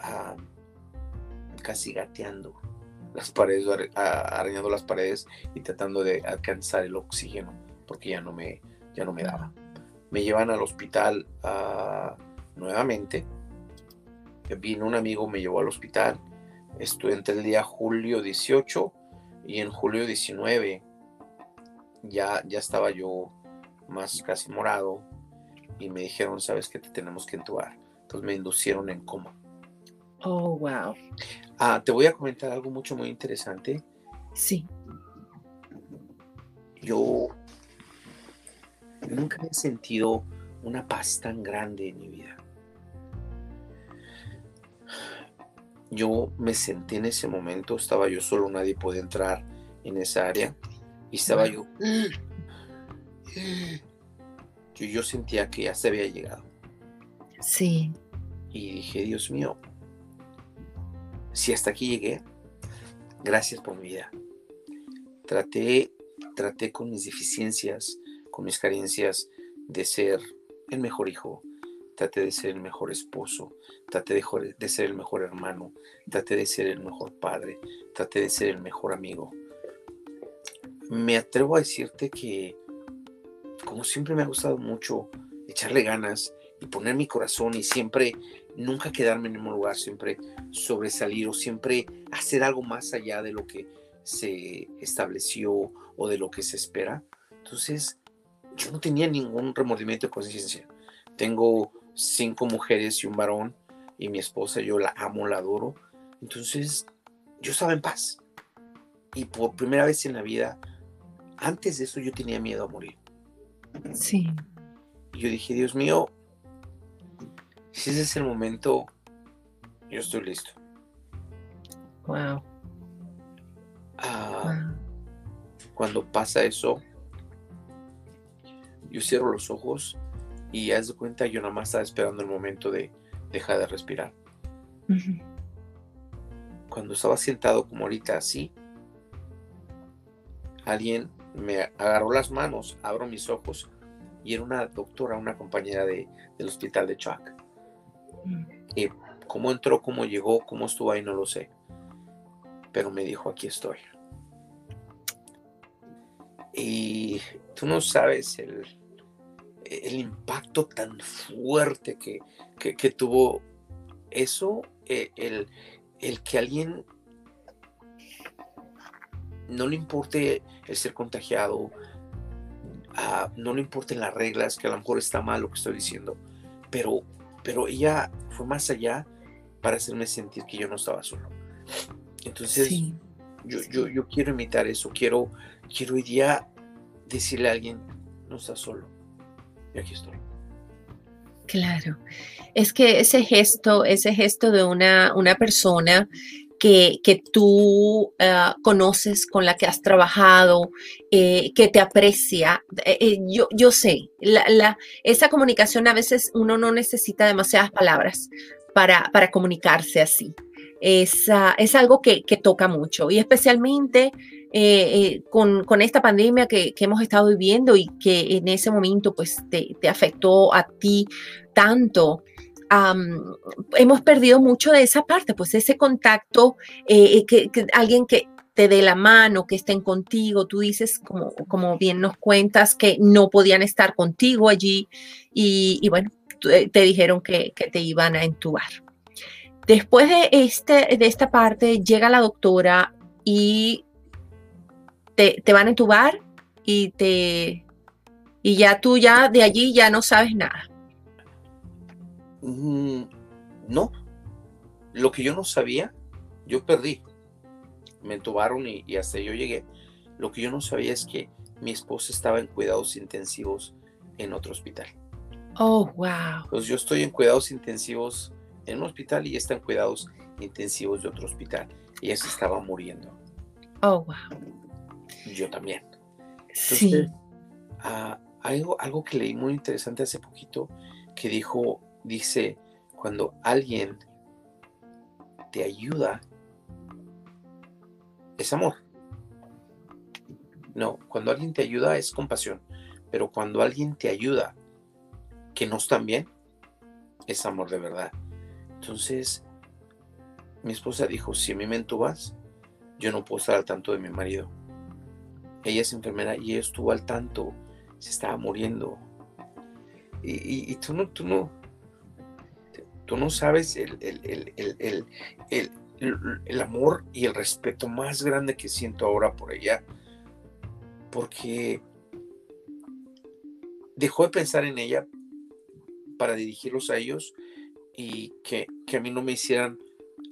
ah, casi gateando las paredes, arañando las paredes y tratando de alcanzar el oxígeno, porque ya no me, ya no me daba. Me llevan al hospital ah, nuevamente. Vino un amigo, me llevó al hospital. Estuve entre el día julio 18 y en julio 19 ya, ya estaba yo más casi morado y me dijeron, sabes que te tenemos que entubar. Entonces me inducieron en coma. Oh, wow. Ah, te voy a comentar algo mucho, muy interesante. Sí. Yo nunca he sentido una paz tan grande en mi vida. Yo me senté en ese momento, estaba yo solo, nadie podía entrar en esa área y estaba yo. Yo, yo sentía que ya se había llegado. Sí. Y dije, Dios mío, si hasta aquí llegué, gracias por mi vida. Traté, traté con mis deficiencias, con mis carencias de ser el mejor hijo, traté de ser el mejor esposo, traté de, de, ser el mejor hermano, traté de ser el mejor padre, traté de ser el mejor amigo. Me atrevo a decirte que, como siempre me ha gustado mucho echarle ganas y poner mi corazón y siempre nunca quedarme en el mismo lugar, siempre sobresalir o siempre hacer algo más allá de lo que se estableció o de lo que se espera. Entonces, yo no tenía ningún remordimiento de conciencia. Tengo cinco mujeres y un varón y mi esposa, yo la amo, la adoro. Entonces, yo estaba en paz. Y por primera vez en la vida, antes de eso yo tenía miedo a morir. Sí. Y yo dije, Dios mío, si ese es el momento, yo estoy listo. Wow. Ah, cuando pasa eso, yo cierro los ojos y haz de cuenta, yo nada más estaba esperando el momento de dejar de respirar. Cuando estaba sentado como ahorita así, alguien me agarró las manos, abro mis ojos y era una doctora, una compañera de, del hospital de Chuck. Y cómo entró, cómo llegó, cómo estuvo ahí, no lo sé. Pero me dijo, aquí estoy. Y tú no sabes el, el impacto tan fuerte que, que, tuvo eso, eh, el, el, que alguien no le importe el ser contagiado, ah, no le importen las reglas, que a lo mejor está mal lo que estoy diciendo, pero pero ella fue más allá para hacerme sentir que yo no estaba solo. Entonces, yo, yo, yo, quiero imitar eso, quiero, quiero hoy día decirle a alguien, no estás solo, y aquí estoy. Claro, es que ese gesto, ese gesto de una, una persona que, tú ah, conoces, con la que has trabajado, eh, que te aprecia. Eh, eh, yo, yo sé, la, esa comunicación a veces uno no necesita demasiadas palabras para, para comunicarse así. Es, ah, es algo que, toca mucho y especialmente con, con, esta pandemia que, que, hemos estado viviendo y que en ese momento pues te, te afectó a ti tanto hemos perdido mucho de esa parte, pues ese contacto, eh, que, alguien que te dé la mano, que estén contigo, tú dices, como, bien nos cuentas, que no podían estar contigo allí y, bueno, eh, te dijeron que, te iban a entubar. Después de, este, de esta parte llega la doctora y te, te van a entubar y te y ya tú ya de allí ya no sabes nada. Mm, no. Lo que yo no sabía, yo perdí. Me entubaron y, hasta yo llegué. Lo que yo no sabía es que mi esposa estaba en cuidados intensivos en otro hospital. Oh, wow. Pues yo estoy en cuidados intensivos en un hospital y ella está en cuidados intensivos de otro hospital. Ella se estaba muriendo. Oh, wow. Yo también. sí. Ah, algo, algo que leí muy interesante hace poquito que dijo, dice, cuando alguien te ayuda, es amor. No, cuando alguien te ayuda es compasión, pero cuando alguien te ayuda que no están bien, es amor de verdad. Entonces, mi esposa dijo, si a mí me entubas, yo no puedo estar al tanto de mi marido. Ella es enfermera y ella estuvo al tanto, se estaba muriendo. Y, tú no, tú no, tú no sabes el, el, amor y el respeto más grande que siento ahora por ella, porque dejó de pensar en ella para dirigirlos a ellos y que, a mí no me hicieran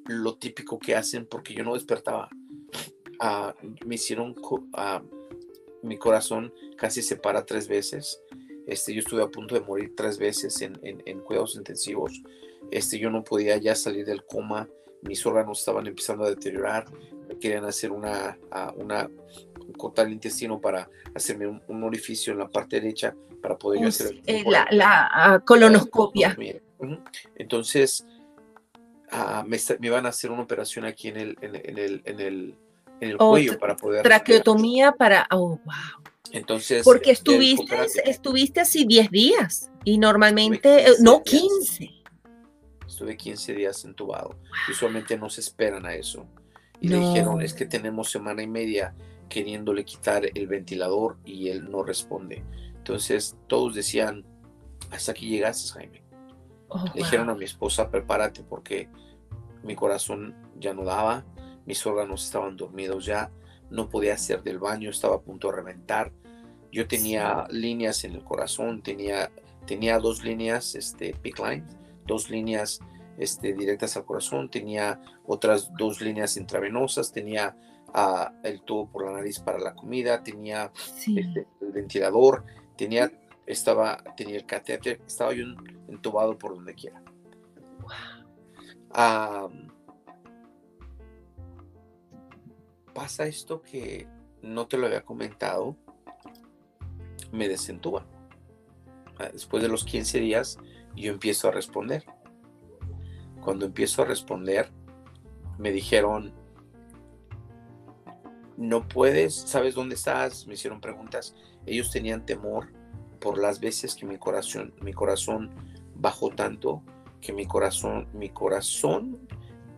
lo típico que hacen porque yo no despertaba. Ah, me hicieron, uh, mi corazón casi se para tres veces. Este, yo estuve a punto de morir tres veces en, en, cuidados intensivos. Este, yo no podía ya salir del coma. Mis órganos estaban empezando a deteriorar. Me querían hacer una, una cortar el intestino para hacerme un, orificio en la parte derecha para poder hacer eh, la, la ah, colonoscopia. Entonces, uh, me, me, van a hacer una operación aquí en el, en, el, en el, en el cuello para poder. Traqueotomía para. Oh, wow. Entonces. Porque estuviste, estuviste así 10 días y normalmente. No, 15. Estuve 15 días entubado. Usualmente no se esperan a eso. Y le dijeron, es que tenemos semana y media queriéndole quitar el ventilador y él no responde. Entonces todos decían, hasta aquí llegaste, Jaime. Oh, Le dijeron a mi esposa, prepárate porque mi corazón ya no daba, mis órganos estaban dormidos ya, no podía hacer del baño, estaba a punto de reventar. Yo tenía líneas en el corazón, tenía, tenía dos líneas, este, pick line, dos líneas este, directas al corazón, tenía otras dos líneas intravenosas, tenía uh, el tubo por la nariz para la comida, tenía este, el ventilador, tenía, estaba, tenía el catéter, estaba yo entubado por donde quiera. pasa esto que no te lo había comentado, me desentuba. Ah, después de los 15 días, yo empiezo a responder. Cuando empiezo a responder, me dijeron, no puedes, sabes dónde estás, me hicieron preguntas. Ellos tenían temor por las veces que mi corazón, mi corazón bajó tanto que mi corazón, mi corazón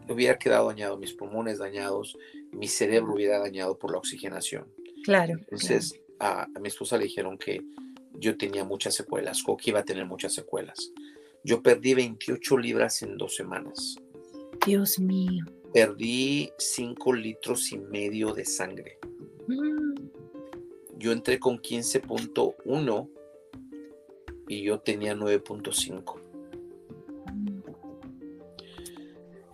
hubiera quedado dañado, mis pulmones dañados, mi cerebro hubiera dañado por la oxigenación. Claro. Entonces A, mi esposa le dijeron que yo tenía muchas secuelas, o que iba a tener muchas secuelas. Yo perdí 28 libras en dos semanas. Dios mío. Perdí 5 litros y medio de sangre. Mm. Yo entré con 15.1 y yo tenía 9.5.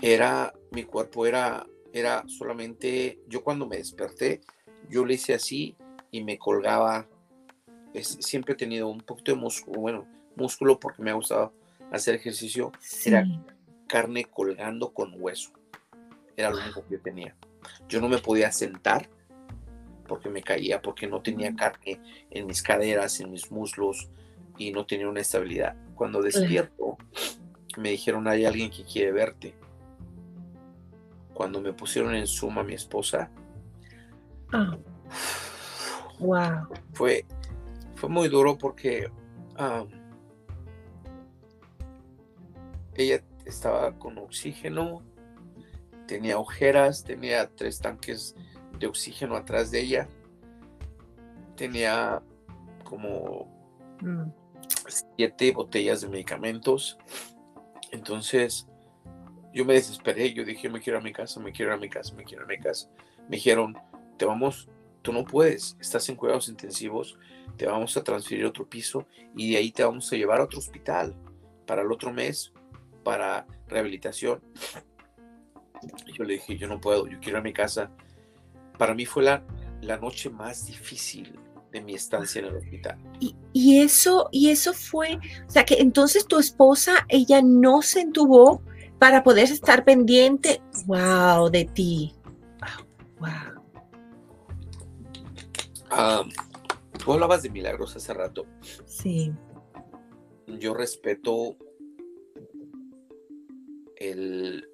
Era, mi cuerpo era, era solamente, yo cuando me desperté, yo le hice así y me colgaba. Siempre he tenido un poquito de músculo, bueno, músculo porque me ha gustado hacer ejercicio. Era carne colgando con hueso. Era lo único que yo tenía. Yo no me podía sentar porque me caía, porque no tenía carne en mis caderas, en mis muslos y no tenía una estabilidad. Cuando despierto, me dijeron, hay alguien que quiere verte. Cuando me pusieron en suma a mi esposa, wow. fue, fue muy duro porque ella estaba con oxígeno, tenía ojeras, tenía tres tanques de oxígeno atrás de ella, tenía como mm. siete botellas de medicamentos. Entonces yo me desesperé, yo dije, me quiero a mi casa, me quiero a mi casa, me quiero a mi casa. Me dijeron, te vamos, tú no puedes, estás en cuidados intensivos, te vamos a transferir a otro piso y de ahí te vamos a llevar a otro hospital para el otro mes, para rehabilitación. Yo le dije, yo no puedo, yo quiero ir a mi casa. Para mí fue la, la noche más difícil de mi estancia en el hospital. Y, y, eso, y eso fue, o sea, que entonces tu esposa, ella no se entubó para poder estar pendiente, wow, de ti. Wow. Tú hablabas de milagros hace rato. Sí. Yo respeto el,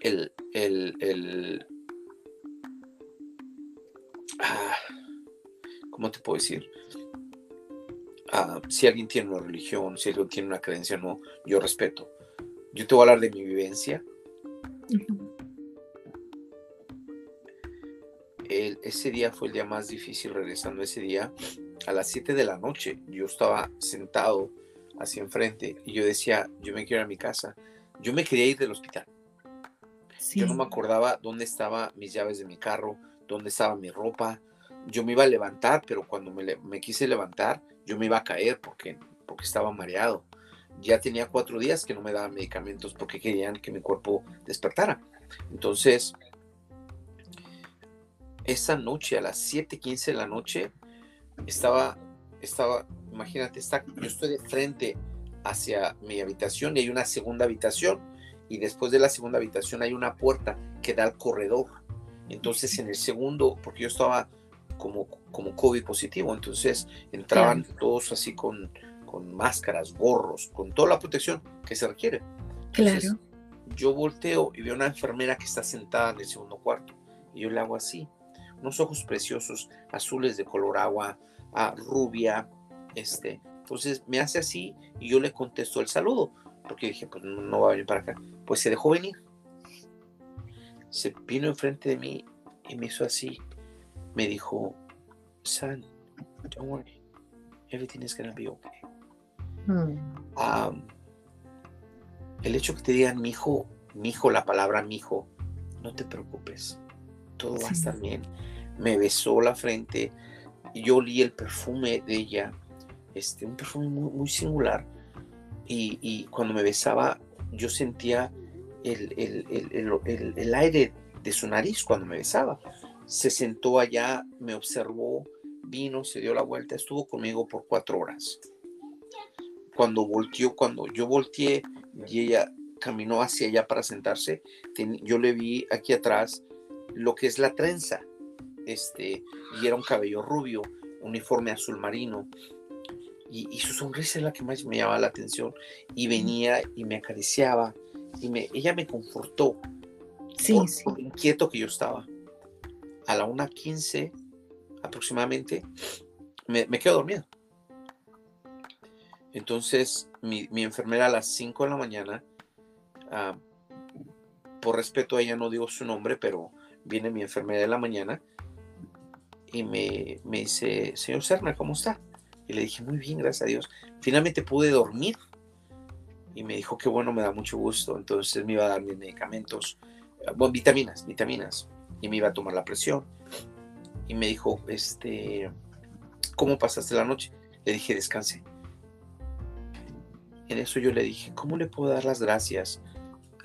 el, el, el ah, ¿cómo te puedo decir? Ah, si alguien tiene una religión, si alguien tiene una creencia, no, yo respeto. Yo te voy a hablar de mi vivencia. Ese día fue el día más difícil regresando ese día a las 7 de la noche. Yo estaba sentado hacia enfrente y yo decía, yo me quiero ir a mi casa. Yo me quería ir del hospital. Yo no me acordaba dónde estaban mis llaves de mi carro, dónde estaba mi ropa. Yo me iba a levantar, pero cuando me, me quise levantar, yo me iba a caer porque, porque estaba mareado. Ya tenía cuatro días que no me daban medicamentos porque querían que mi cuerpo despertara. Entonces, esa noche, a las 7:15 de la noche, estaba, estaba, imagínate, está, yo estoy de frente hacia mi habitación y hay una segunda habitación y después de la segunda habitación hay una puerta que da al corredor. Entonces en el segundo, porque yo estaba como, como COVID positivo, entonces entraban todos así con, con máscaras, gorros, con toda la protección que se requiere. claro. Yo volteo y veo una enfermera que está sentada en el segundo cuarto y yo le hago así unos ojos preciosos, azules de color agua, ah, rubia, este. Entonces me hace así y yo le contesto el saludo, porque dije, pues no, va a venir para acá. Pues se dejó venir. Se vino enfrente de mí y me hizo así. Me dijo, son, don't worry, everything is gonna be okay. Hmm. el hecho que te digan mi hijo, mi hijo, la palabra mi hijo, no te preocupes, todo va a estar bien me besó la frente, yo olí el perfume de ella, este, un perfume muy, singular, y, cuando me besaba yo sentía el, el, aire de su nariz cuando me besaba. Se sentó allá, me observó, vino, se dio la vuelta, estuvo conmigo por cuatro horas. Cuando volteó, cuando yo volteé y ella caminó hacia allá para sentarse, yo le vi aquí atrás lo que es la trenza este, y era un cabello rubio, uniforme azul marino. Y, su sonrisa es la que más me llamaba la atención. Y venía y me acariciaba. Y me, ella me confortó. Sí, sí. inquieto que yo estaba. A la 1.15 aproximadamente, me, me quedo dormido. Entonces, mi, enfermera a las 5 de la mañana, ah, por respeto a ella no digo su nombre, pero viene mi enfermera de la mañana y me, me dice, señor Serna, ¿cómo está? Y le dije, muy bien, gracias a Dios. Finalmente pude dormir y me dijo, qué bueno, me da mucho gusto. Entonces me iba a dar mis medicamentos, eh, bueno, vitaminas, vitaminas, y me iba a tomar la presión. Y me dijo, este, ¿cómo pasaste la noche? Le dije, descanse. En eso yo le dije, ¿cómo le puedo dar las gracias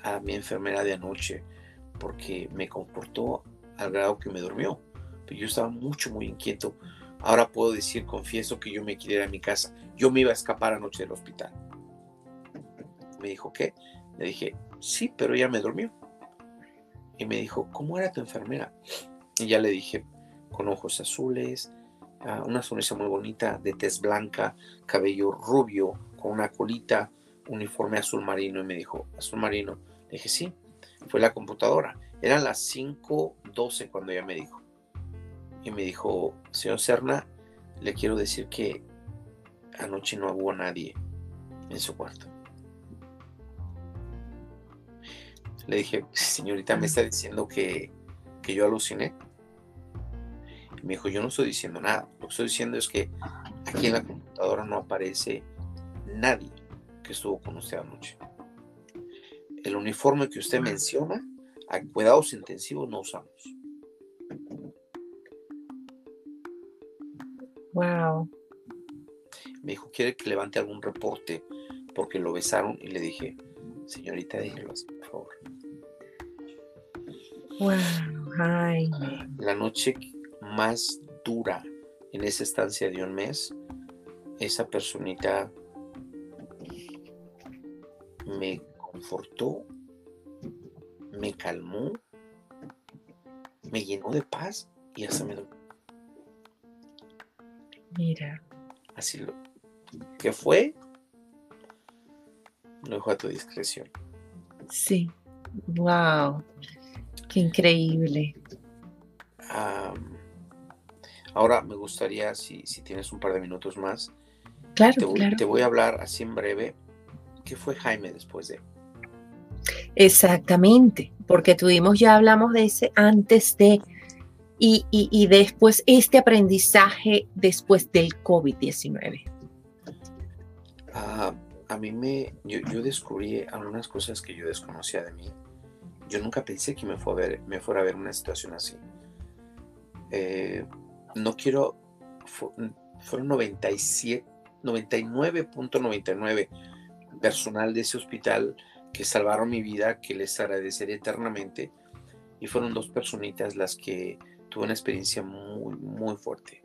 a mi enfermera de anoche? Porque me comportó al grado que me durmió pero yo estaba mucho, muy inquieto. Ahora puedo decir, confieso que yo me quería ir a mi casa. Yo me iba a escapar anoche del hospital. Me dijo, ¿qué? Le dije, sí, pero ella me durmió. Y me dijo, ¿cómo era tu enfermera? Y ya le dije, con ojos azules, ah, una sonrisa muy bonita, de tez blanca, cabello rubio, con una colita, uniforme azul marino. Y me dijo, azul marino. Le dije, sí, fue la computadora. Eran las 5.12 cuando ella me dijo y me dijo, señor Serna, le quiero decir que anoche no hubo nadie en su cuarto. Le dije, señorita, me está diciendo que, que yo aluciné. Y me dijo, yo no estoy diciendo nada. Lo que estoy diciendo es que aquí en la computadora no aparece nadie que estuvo con usted anoche. El uniforme que usted menciona, a cuidados intensivos no usamos. Wow. Me dijo, ¿quiere que levante algún reporte? Porque lo besaron y le dije, señorita, déjelo así, por favor. Wow, ay. La noche más dura en esa estancia de un mes, esa personita me confortó, me calmó, me llenó de paz y hasta me Mira. Así lo. ¿Qué fue? Lo dejo a tu discreción. Sí. Wow. Qué increíble. ahora me gustaría, si, si, tienes un par de minutos más, claro te, claro. te voy a hablar así en breve. ¿Qué fue Jaime después de? Exactamente, porque tuvimos, ya hablamos de ese antes de y, y, después este aprendizaje después del COVID-19. Ah, a mí me, yo, descubrí algunas cosas que yo desconocía de mí. Yo nunca pensé que me, fue a ver, me fuera a ver una situación así. Eh, no quiero, fueron 97, 99.99 personal de ese hospital que salvaron mi vida, que les agradeceré eternamente. Y fueron dos personitas las que tuve una experiencia muy, muy fuerte,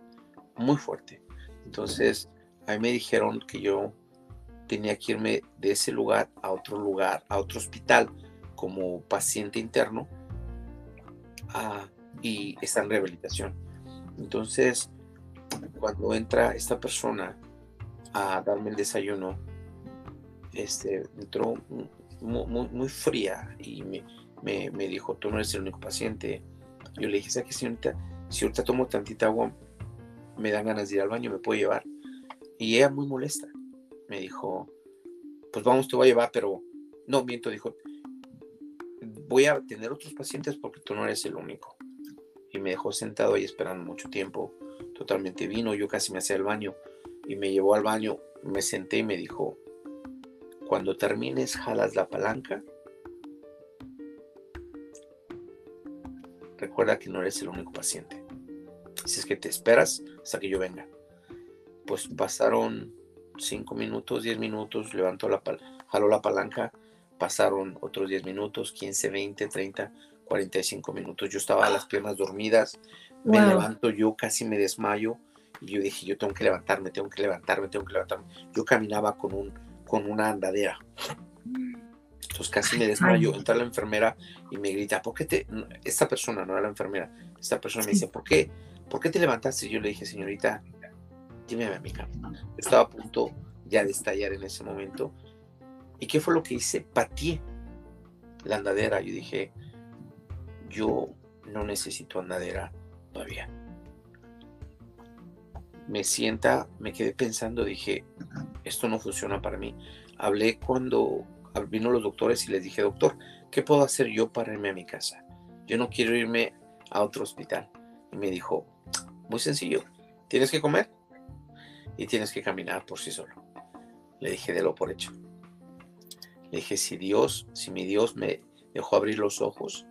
muy fuerte. Entonces, a mí me dijeron que yo tenía que irme de ese lugar a otro lugar, a otro hospital, como paciente interno, y está en rehabilitación. Entonces, cuando entra esta persona a darme el desayuno, este, entró muy, muy, fría y me, me, dijo, tú no eres el único paciente. Yo le dije, ¿sabes qué, señorita? Si ahorita tomo tantita agua, me dan ganas de ir al baño, ¿me puedo llevar? Y ella muy molesta. Me dijo, pues vamos, te voy a llevar, pero no, miento, dijo, voy a tener otros pacientes porque tú no eres el único. Y me dejó sentado ahí esperando mucho tiempo. Totalmente vino, yo casi me hacía el baño y me llevó al baño, me senté y me dijo, cuando termines jalas la palanca. Recuerda que no eres el único paciente. Si es que te esperas hasta que yo venga. Pues pasaron 5 minutos, 10 minutos, levantó la jaló la palanca, pasaron otros 10 minutos, 15, 20, 30, 45 minutos. Yo estaba a las piernas dormidas, me levanto, yo casi me desmayo y yo dije, yo tengo que levantarme, tengo que levantarme, tengo que levantarme. Yo caminaba con un con una andadera. Entonces casi me desmayo, entra la enfermera y me grita, ¿por qué te, esta persona, no era la enfermera, esta persona me dice, ¿por qué, ¿por qué te levantaste? Y yo le dije, señorita, dime a mi cama. Estaba a punto ya de estallar en ese momento. ¿Y qué fue lo que hice? Patié la andadera. Yo dije, yo no necesito andadera todavía. Me sienta, me quedé pensando, dije, esto no funciona para mí. Hablé cuando vino los doctores y les dije, doctor, ¿qué puedo hacer yo para irme a mi casa? Yo no quiero irme a otro hospital. Y me dijo, muy sencillo, tienes que comer y tienes que caminar por sí solo. Le dije, de lo por hecho. Le dije, si Dios, si mi Dios me dejó abrir los ojos,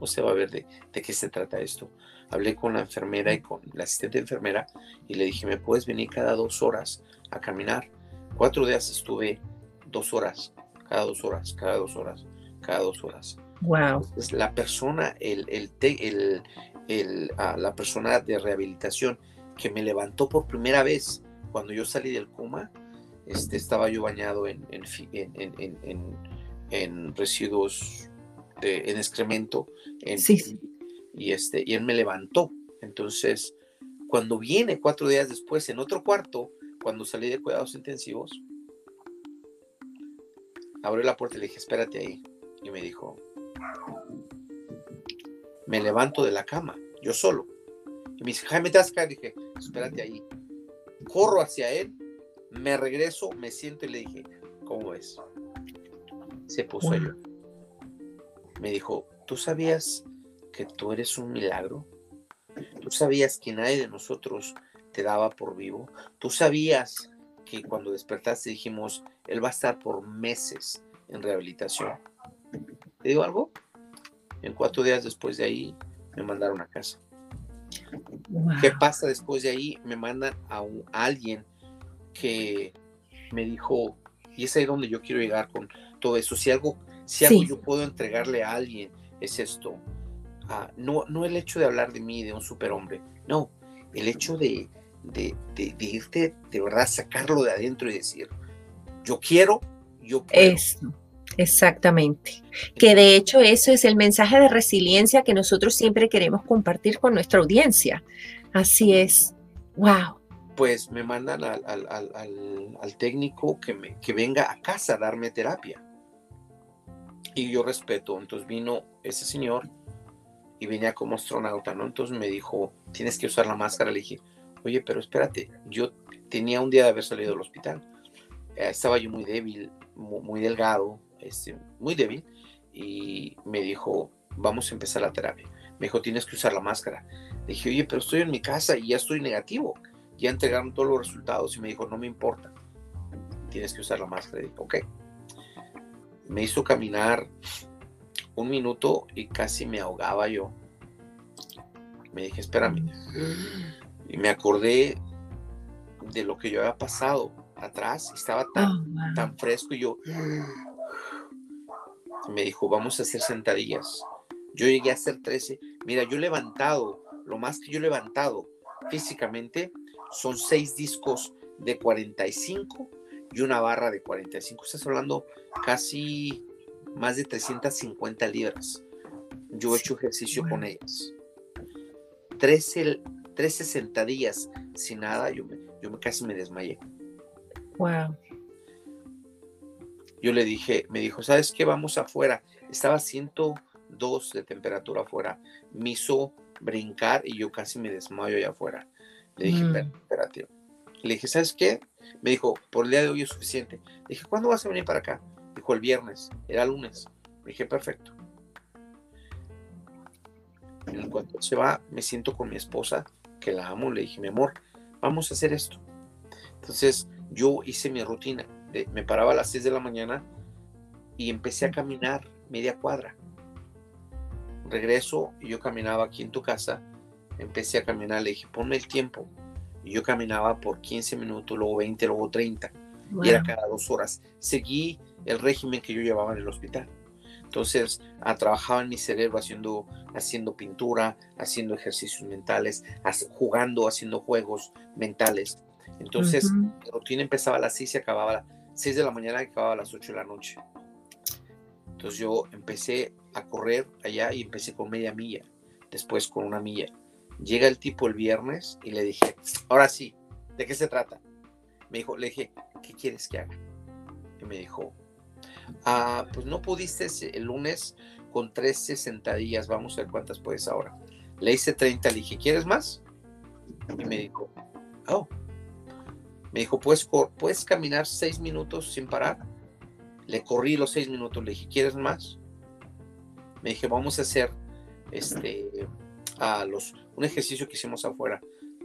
usted va a ver de, de qué se trata esto. Hablé con la enfermera y con la asistente enfermera y le dije, ¿me puedes venir cada dos horas a caminar. Cuatro días estuve dos horas, cada dos horas, cada dos horas, cada dos horas. Wow. la persona, el, el, el, el ah, la persona de rehabilitación que me levantó por primera vez cuando yo salí del coma, este, estaba yo bañado en, en, en, en, residuos, de, en excremento, sí. y, este, y él me levantó. Entonces, cuando viene cuatro días después en otro cuarto, cuando salí de cuidados intensivos, abrió la puerta y le dije, espérate ahí. Y me dijo, me levanto de la cama, yo solo. Y me dice, Jaime Tasca, dije, espérate ahí. Corro hacia él, me regreso, me siento y le dije, ¿cómo ves? Se puso a Me dijo, ¿tú sabías que tú eres un milagro? ¿Tú sabías que nadie de nosotros te daba por vivo. Tú sabías que cuando despertaste dijimos, él va a estar por meses en rehabilitación. ¿Te digo algo? En cuatro días después de ahí me mandaron a casa. ¿Qué pasa después de ahí? Me mandan a, alguien que me dijo, y es ahí donde yo quiero llegar con todo eso. Si algo, si algo yo puedo entregarle a alguien, es esto. Ah, no, no el hecho de hablar de mí, de un superhombre, no, el hecho de, de, irte, de verdad, sacarlo de adentro y decir, yo quiero, yo puedo. Eso. Exactamente. Que de hecho eso es el mensaje de resiliencia que nosotros siempre queremos compartir con nuestra audiencia. Así es. Wow. pues me mandan al, al, técnico que, me, que venga a casa a darme terapia. Y yo respeto, entonces vino ese señor y venía como astronauta, ¿no? Entonces me dijo, tienes que usar la máscara. Le dije, oye, pero espérate, yo tenía un día de haber salido del hospital. Eh, estaba yo muy débil, muy, delgado, este, muy débil. Y me dijo, vamos a empezar la terapia. Me dijo, tienes que usar la máscara. Le dije, oye, pero estoy en mi casa y ya estoy negativo. Ya entregaron todos los resultados. Y me dijo, no me importa. Tienes que usar la máscara. Y dije, ok. Me hizo caminar un minuto y casi me ahogaba yo. Me dije, espérame. Y me acordé de lo que yo había pasado atrás. Estaba tan, oh, tan fresco y yo... Me dijo, vamos a hacer sentadillas. Yo llegué a hacer 13. Mira, yo he levantado, lo más que yo he levantado físicamente son seis discos de 45 y una barra de 45. Estás hablando casi más de 350 libras. Yo he hecho ejercicio con ellas. 13, 13 sentadillas sin nada, yo, me, yo casi me desmayé. Wow. Yo le dije, me dijo, ¿sabes qué? Vamos afuera. Estaba 102 de temperatura afuera. Me hizo brincar y yo casi me desmayo allá afuera. Le dije, mm. espérate. Le dije, ¿sabes qué? Me dijo, por el día de hoy es suficiente. Le dije, ¿cuándo vas a venir para acá? Dijo el viernes, era lunes. Me dije, perfecto. En cuanto se va, me siento con mi esposa, que la amo, le dije, mi amor, vamos a hacer esto. Entonces yo hice mi rutina. me paraba a las 6 de la mañana y empecé a caminar media cuadra. Regreso y yo caminaba aquí en tu casa. Empecé a caminar, le dije, ponme el tiempo. Y yo caminaba por 15 minutos, luego 20, luego 30. Y era cada dos horas. Seguí el régimen que yo llevaba en el hospital. Entonces, trabajaba en mi cerebro haciendo, haciendo pintura, haciendo ejercicios mentales, jugando, haciendo juegos mentales. Entonces, la rutina empezaba a las 6 y acababa a las 6 de la mañana y acababa a las 8 de la noche. Entonces yo empecé a correr allá y empecé con media milla, después con una milla. Llega el tipo el viernes y le dije, ahora sí, ¿de qué se trata? Me dijo, le dije, ¿qué quieres que haga? Y me dijo, ah, pues no pudiste el lunes con 13 sentadillas, vamos a ver cuántas puedes ahora. Le hice 30, le dije, ¿quieres más? Y me dijo, oh. Me dijo, ¿puedes, ¿puedes caminar seis minutos sin parar? Le corrí los seis minutos, le dije, ¿quieres más? Me dije, vamos a hacer este, a los, un ejercicio que hicimos afuera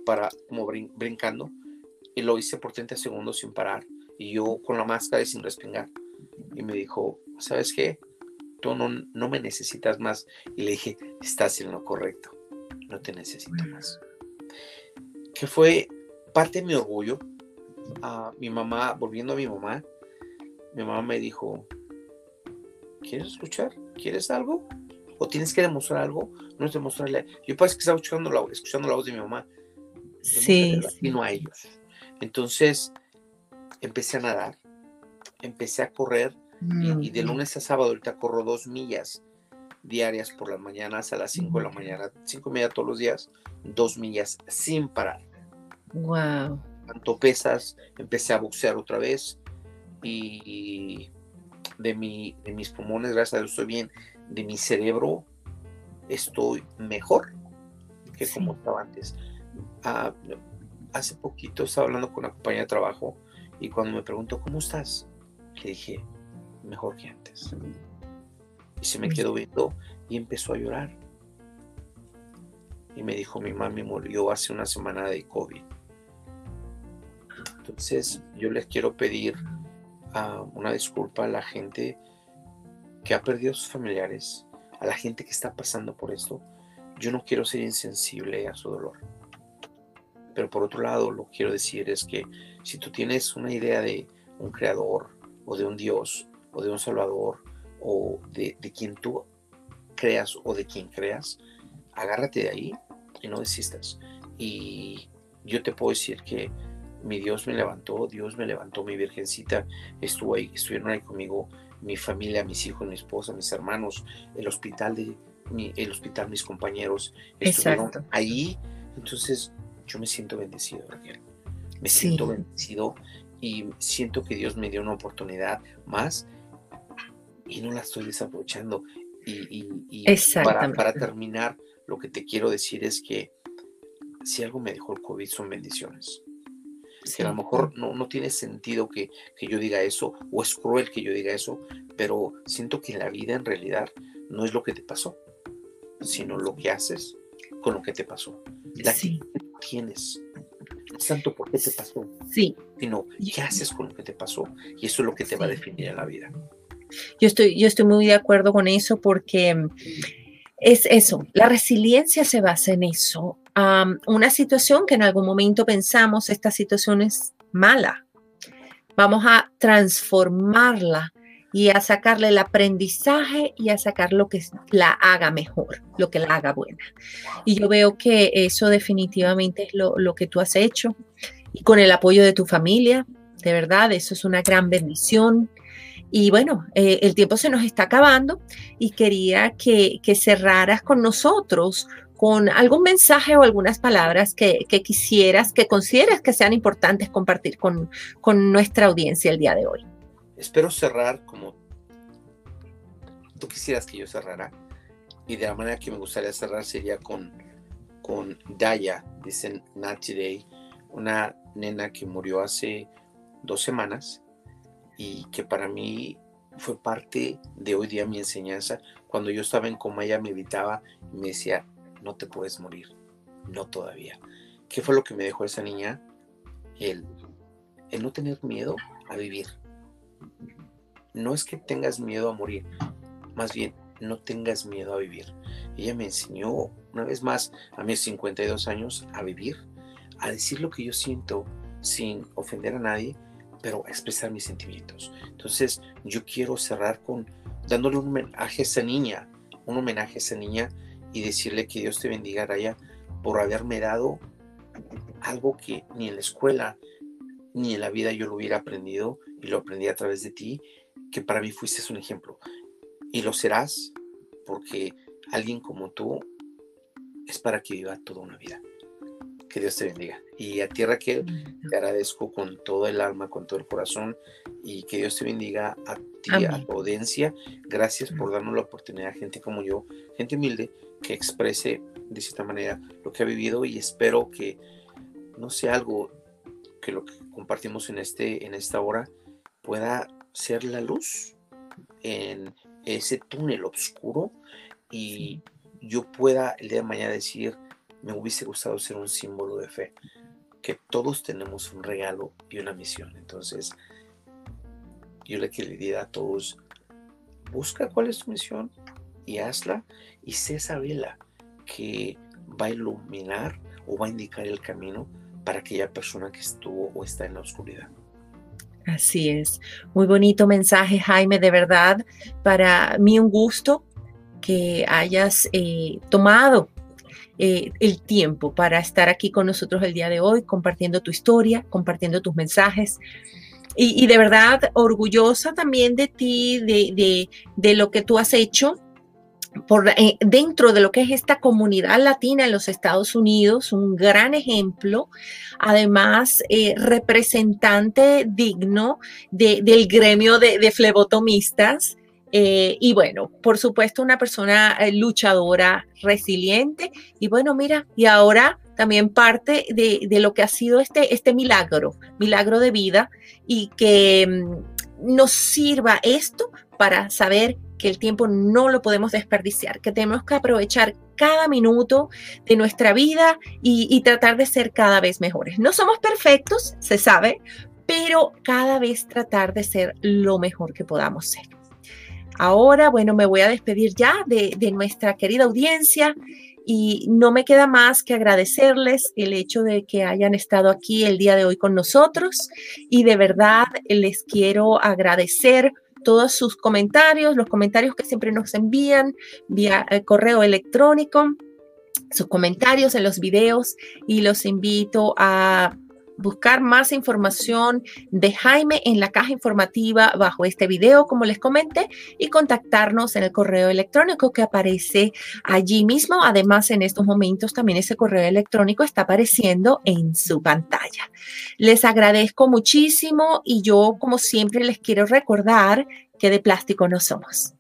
para como brincando y lo hice por 30 segundos sin parar y yo con la máscara y sin respingar y me dijo, ¿sabes qué? Tú no, no me necesitas más. Y le dije, estás en lo correcto, no te necesito más. Que fue parte de mi orgullo. a mi mamá, volviendo a mi mamá, mi mamá me dijo, ¿quieres escuchar? ¿Quieres algo? ¿O tienes que demostrar algo? No es demostrarle. Yo parece que estaba escuchando la, escuchando la voz de mi mamá. Sí. Y no a ellos. Entonces empecé a nadar, empecé a correr y, de lunes a sábado ahorita corro dos millas diarias por las mañanas a las 5 de la mañana, cinco y media todos los días, dos millas sin parar. Wow. Tanto pesas, empecé a boxear otra vez y de, mi, de mis pulmones, gracias a Dios, estoy bien. De mi cerebro, estoy mejor que como estaba antes. Ah, hace poquito estaba hablando con una compañía de trabajo y cuando me preguntó, ¿cómo estás? Le dije, mejor que antes. Y se me quedó viendo y empezó a llorar. Y me dijo, mi mami murió hace una semana de COVID. Entonces yo les quiero pedir uh, una disculpa a la gente que ha perdido a sus familiares, a la gente que está pasando por esto. Yo no quiero ser insensible a su dolor. Pero por otro lado, lo que quiero decir es que si tú tienes una idea de un creador o de un Dios o de un Salvador o de, quien tú creas o de quien creas, agárrate de ahí y no desistas. Y yo te puedo decir que mi Dios me levantó, Dios me levantó, mi Virgencita estuvo ahí, estuvieron ahí conmigo, mi familia, mis hijos, mi esposa, mis hermanos, el hospital de el hospital, mis compañeros estuvieron ahí. Entonces yo me siento bendecido, Raquel. Me siento bendecido y siento que Dios me dio una oportunidad más y no la estoy desaprovechando. Y, para, para, terminar, lo que te quiero decir es que si algo me dejó el COVID son bendiciones. Que a lo mejor no, no tiene sentido que, que, yo diga eso, o es cruel que yo diga eso, pero siento que la vida en realidad no es lo que te pasó, sino lo que haces con lo que te pasó. La que tienes. No tanto por qué te pasó, sí. sino qué haces con lo que te pasó. Y eso es lo que te va a definir en la vida. Yo estoy, yo estoy muy de acuerdo con eso porque mm, es eso, la resiliencia se basa en eso. una situación que en algún momento pensamos, esta situación es mala, vamos a transformarla y a sacarle el aprendizaje y a sacar lo que la haga mejor, lo que la haga buena. Y yo veo que eso definitivamente es lo, que tú has hecho y con el apoyo de tu familia, de verdad, eso es una gran bendición. Y bueno, eh, el tiempo se nos está acabando y quería que, cerraras con nosotros con algún mensaje o algunas palabras que, quisieras, que consideras que sean importantes compartir con nuestra audiencia el día de hoy. Espero cerrar como tú quisieras que yo cerrara. Y de la manera que me gustaría cerrar sería con, con Daya, dicen Not Today, una nena que murió hace dos semanas y que para mí fue parte de hoy día mi enseñanza. Cuando yo estaba en coma, ella me invitaba y me decía, no te puedes morir, no todavía. ¿Qué fue lo que me dejó esa niña? El, el no tener miedo a vivir. No es que tengas miedo a morir, más bien no tengas miedo a vivir. Ella me enseñó una vez más a mis 52 años a vivir, a decir lo que yo siento sin ofender a nadie, pero expresar mis sentimientos. Entonces, yo quiero cerrar con dándole un homenaje a esa niña, un homenaje a esa niña y decirle que Dios te bendiga, Raya, por haberme dado algo que ni en la escuela ni en la vida yo lo hubiera aprendido y lo aprendí a través de ti, que para mí fuiste un ejemplo. Y lo serás porque alguien como tú es para que viva toda una vida. Que Dios te bendiga. Y a ti, Raquel, te agradezco con todo el alma, con todo el corazón. Y que Dios te bendiga a ti, a tu audiencia. Gracias por darnos la oportunidad, gente como yo, gente humilde, que exprese de cierta manera lo que ha vivido. Y espero que no sea algo que lo que compartimos en, este, en esta hora pueda ser la luz en ese túnel oscuro y yo pueda el día de mañana decir, me hubiese gustado ser un símbolo de fe, que todos tenemos un regalo y una misión. Entonces, yo le diría a todos, busca cuál es tu misión y hazla y sé esa vela que va a iluminar o va a indicar el camino para aquella persona que estuvo o está en la oscuridad. Así es. Muy bonito mensaje, Jaime, de verdad. Para mí un gusto que hayas eh, tomado eh, el tiempo para estar aquí con nosotros el día de hoy, compartiendo tu historia, compartiendo tus mensajes. Y, de verdad orgullosa también de ti, de, de, lo que tú has hecho por, eh, dentro de lo que es esta comunidad latina en los Estados Unidos, un gran ejemplo, además eh, representante digno del gremio de, de flebotomistas eh, y bueno, por supuesto, una persona luchadora, resiliente. Y bueno, mira, y ahora también parte de, lo que ha sido este, este milagro, milagro de vida, y que mm, nos sirva esto para saber que el tiempo no lo podemos desperdiciar, que tenemos que aprovechar cada minuto de nuestra vida y, tratar de ser cada vez mejores. No somos perfectos, se sabe, pero cada vez tratar de ser lo mejor que podamos ser. Ahora, bueno, me voy a despedir ya de, nuestra querida audiencia y no me queda más que agradecerles el hecho de que hayan estado aquí el día de hoy con nosotros y de verdad les quiero agradecer todos sus comentarios, los comentarios que siempre nos envían vía eh, correo electrónico, sus comentarios en los videos y los invito a buscar más información de Jaime en la caja informativa bajo este video, como les comenté, y contactarnos en el correo electrónico que aparece allí mismo. Además, en estos momentos también ese correo electrónico está apareciendo en su pantalla. Les agradezco muchísimo y yo, como siempre, les quiero recordar que de plástico no somos.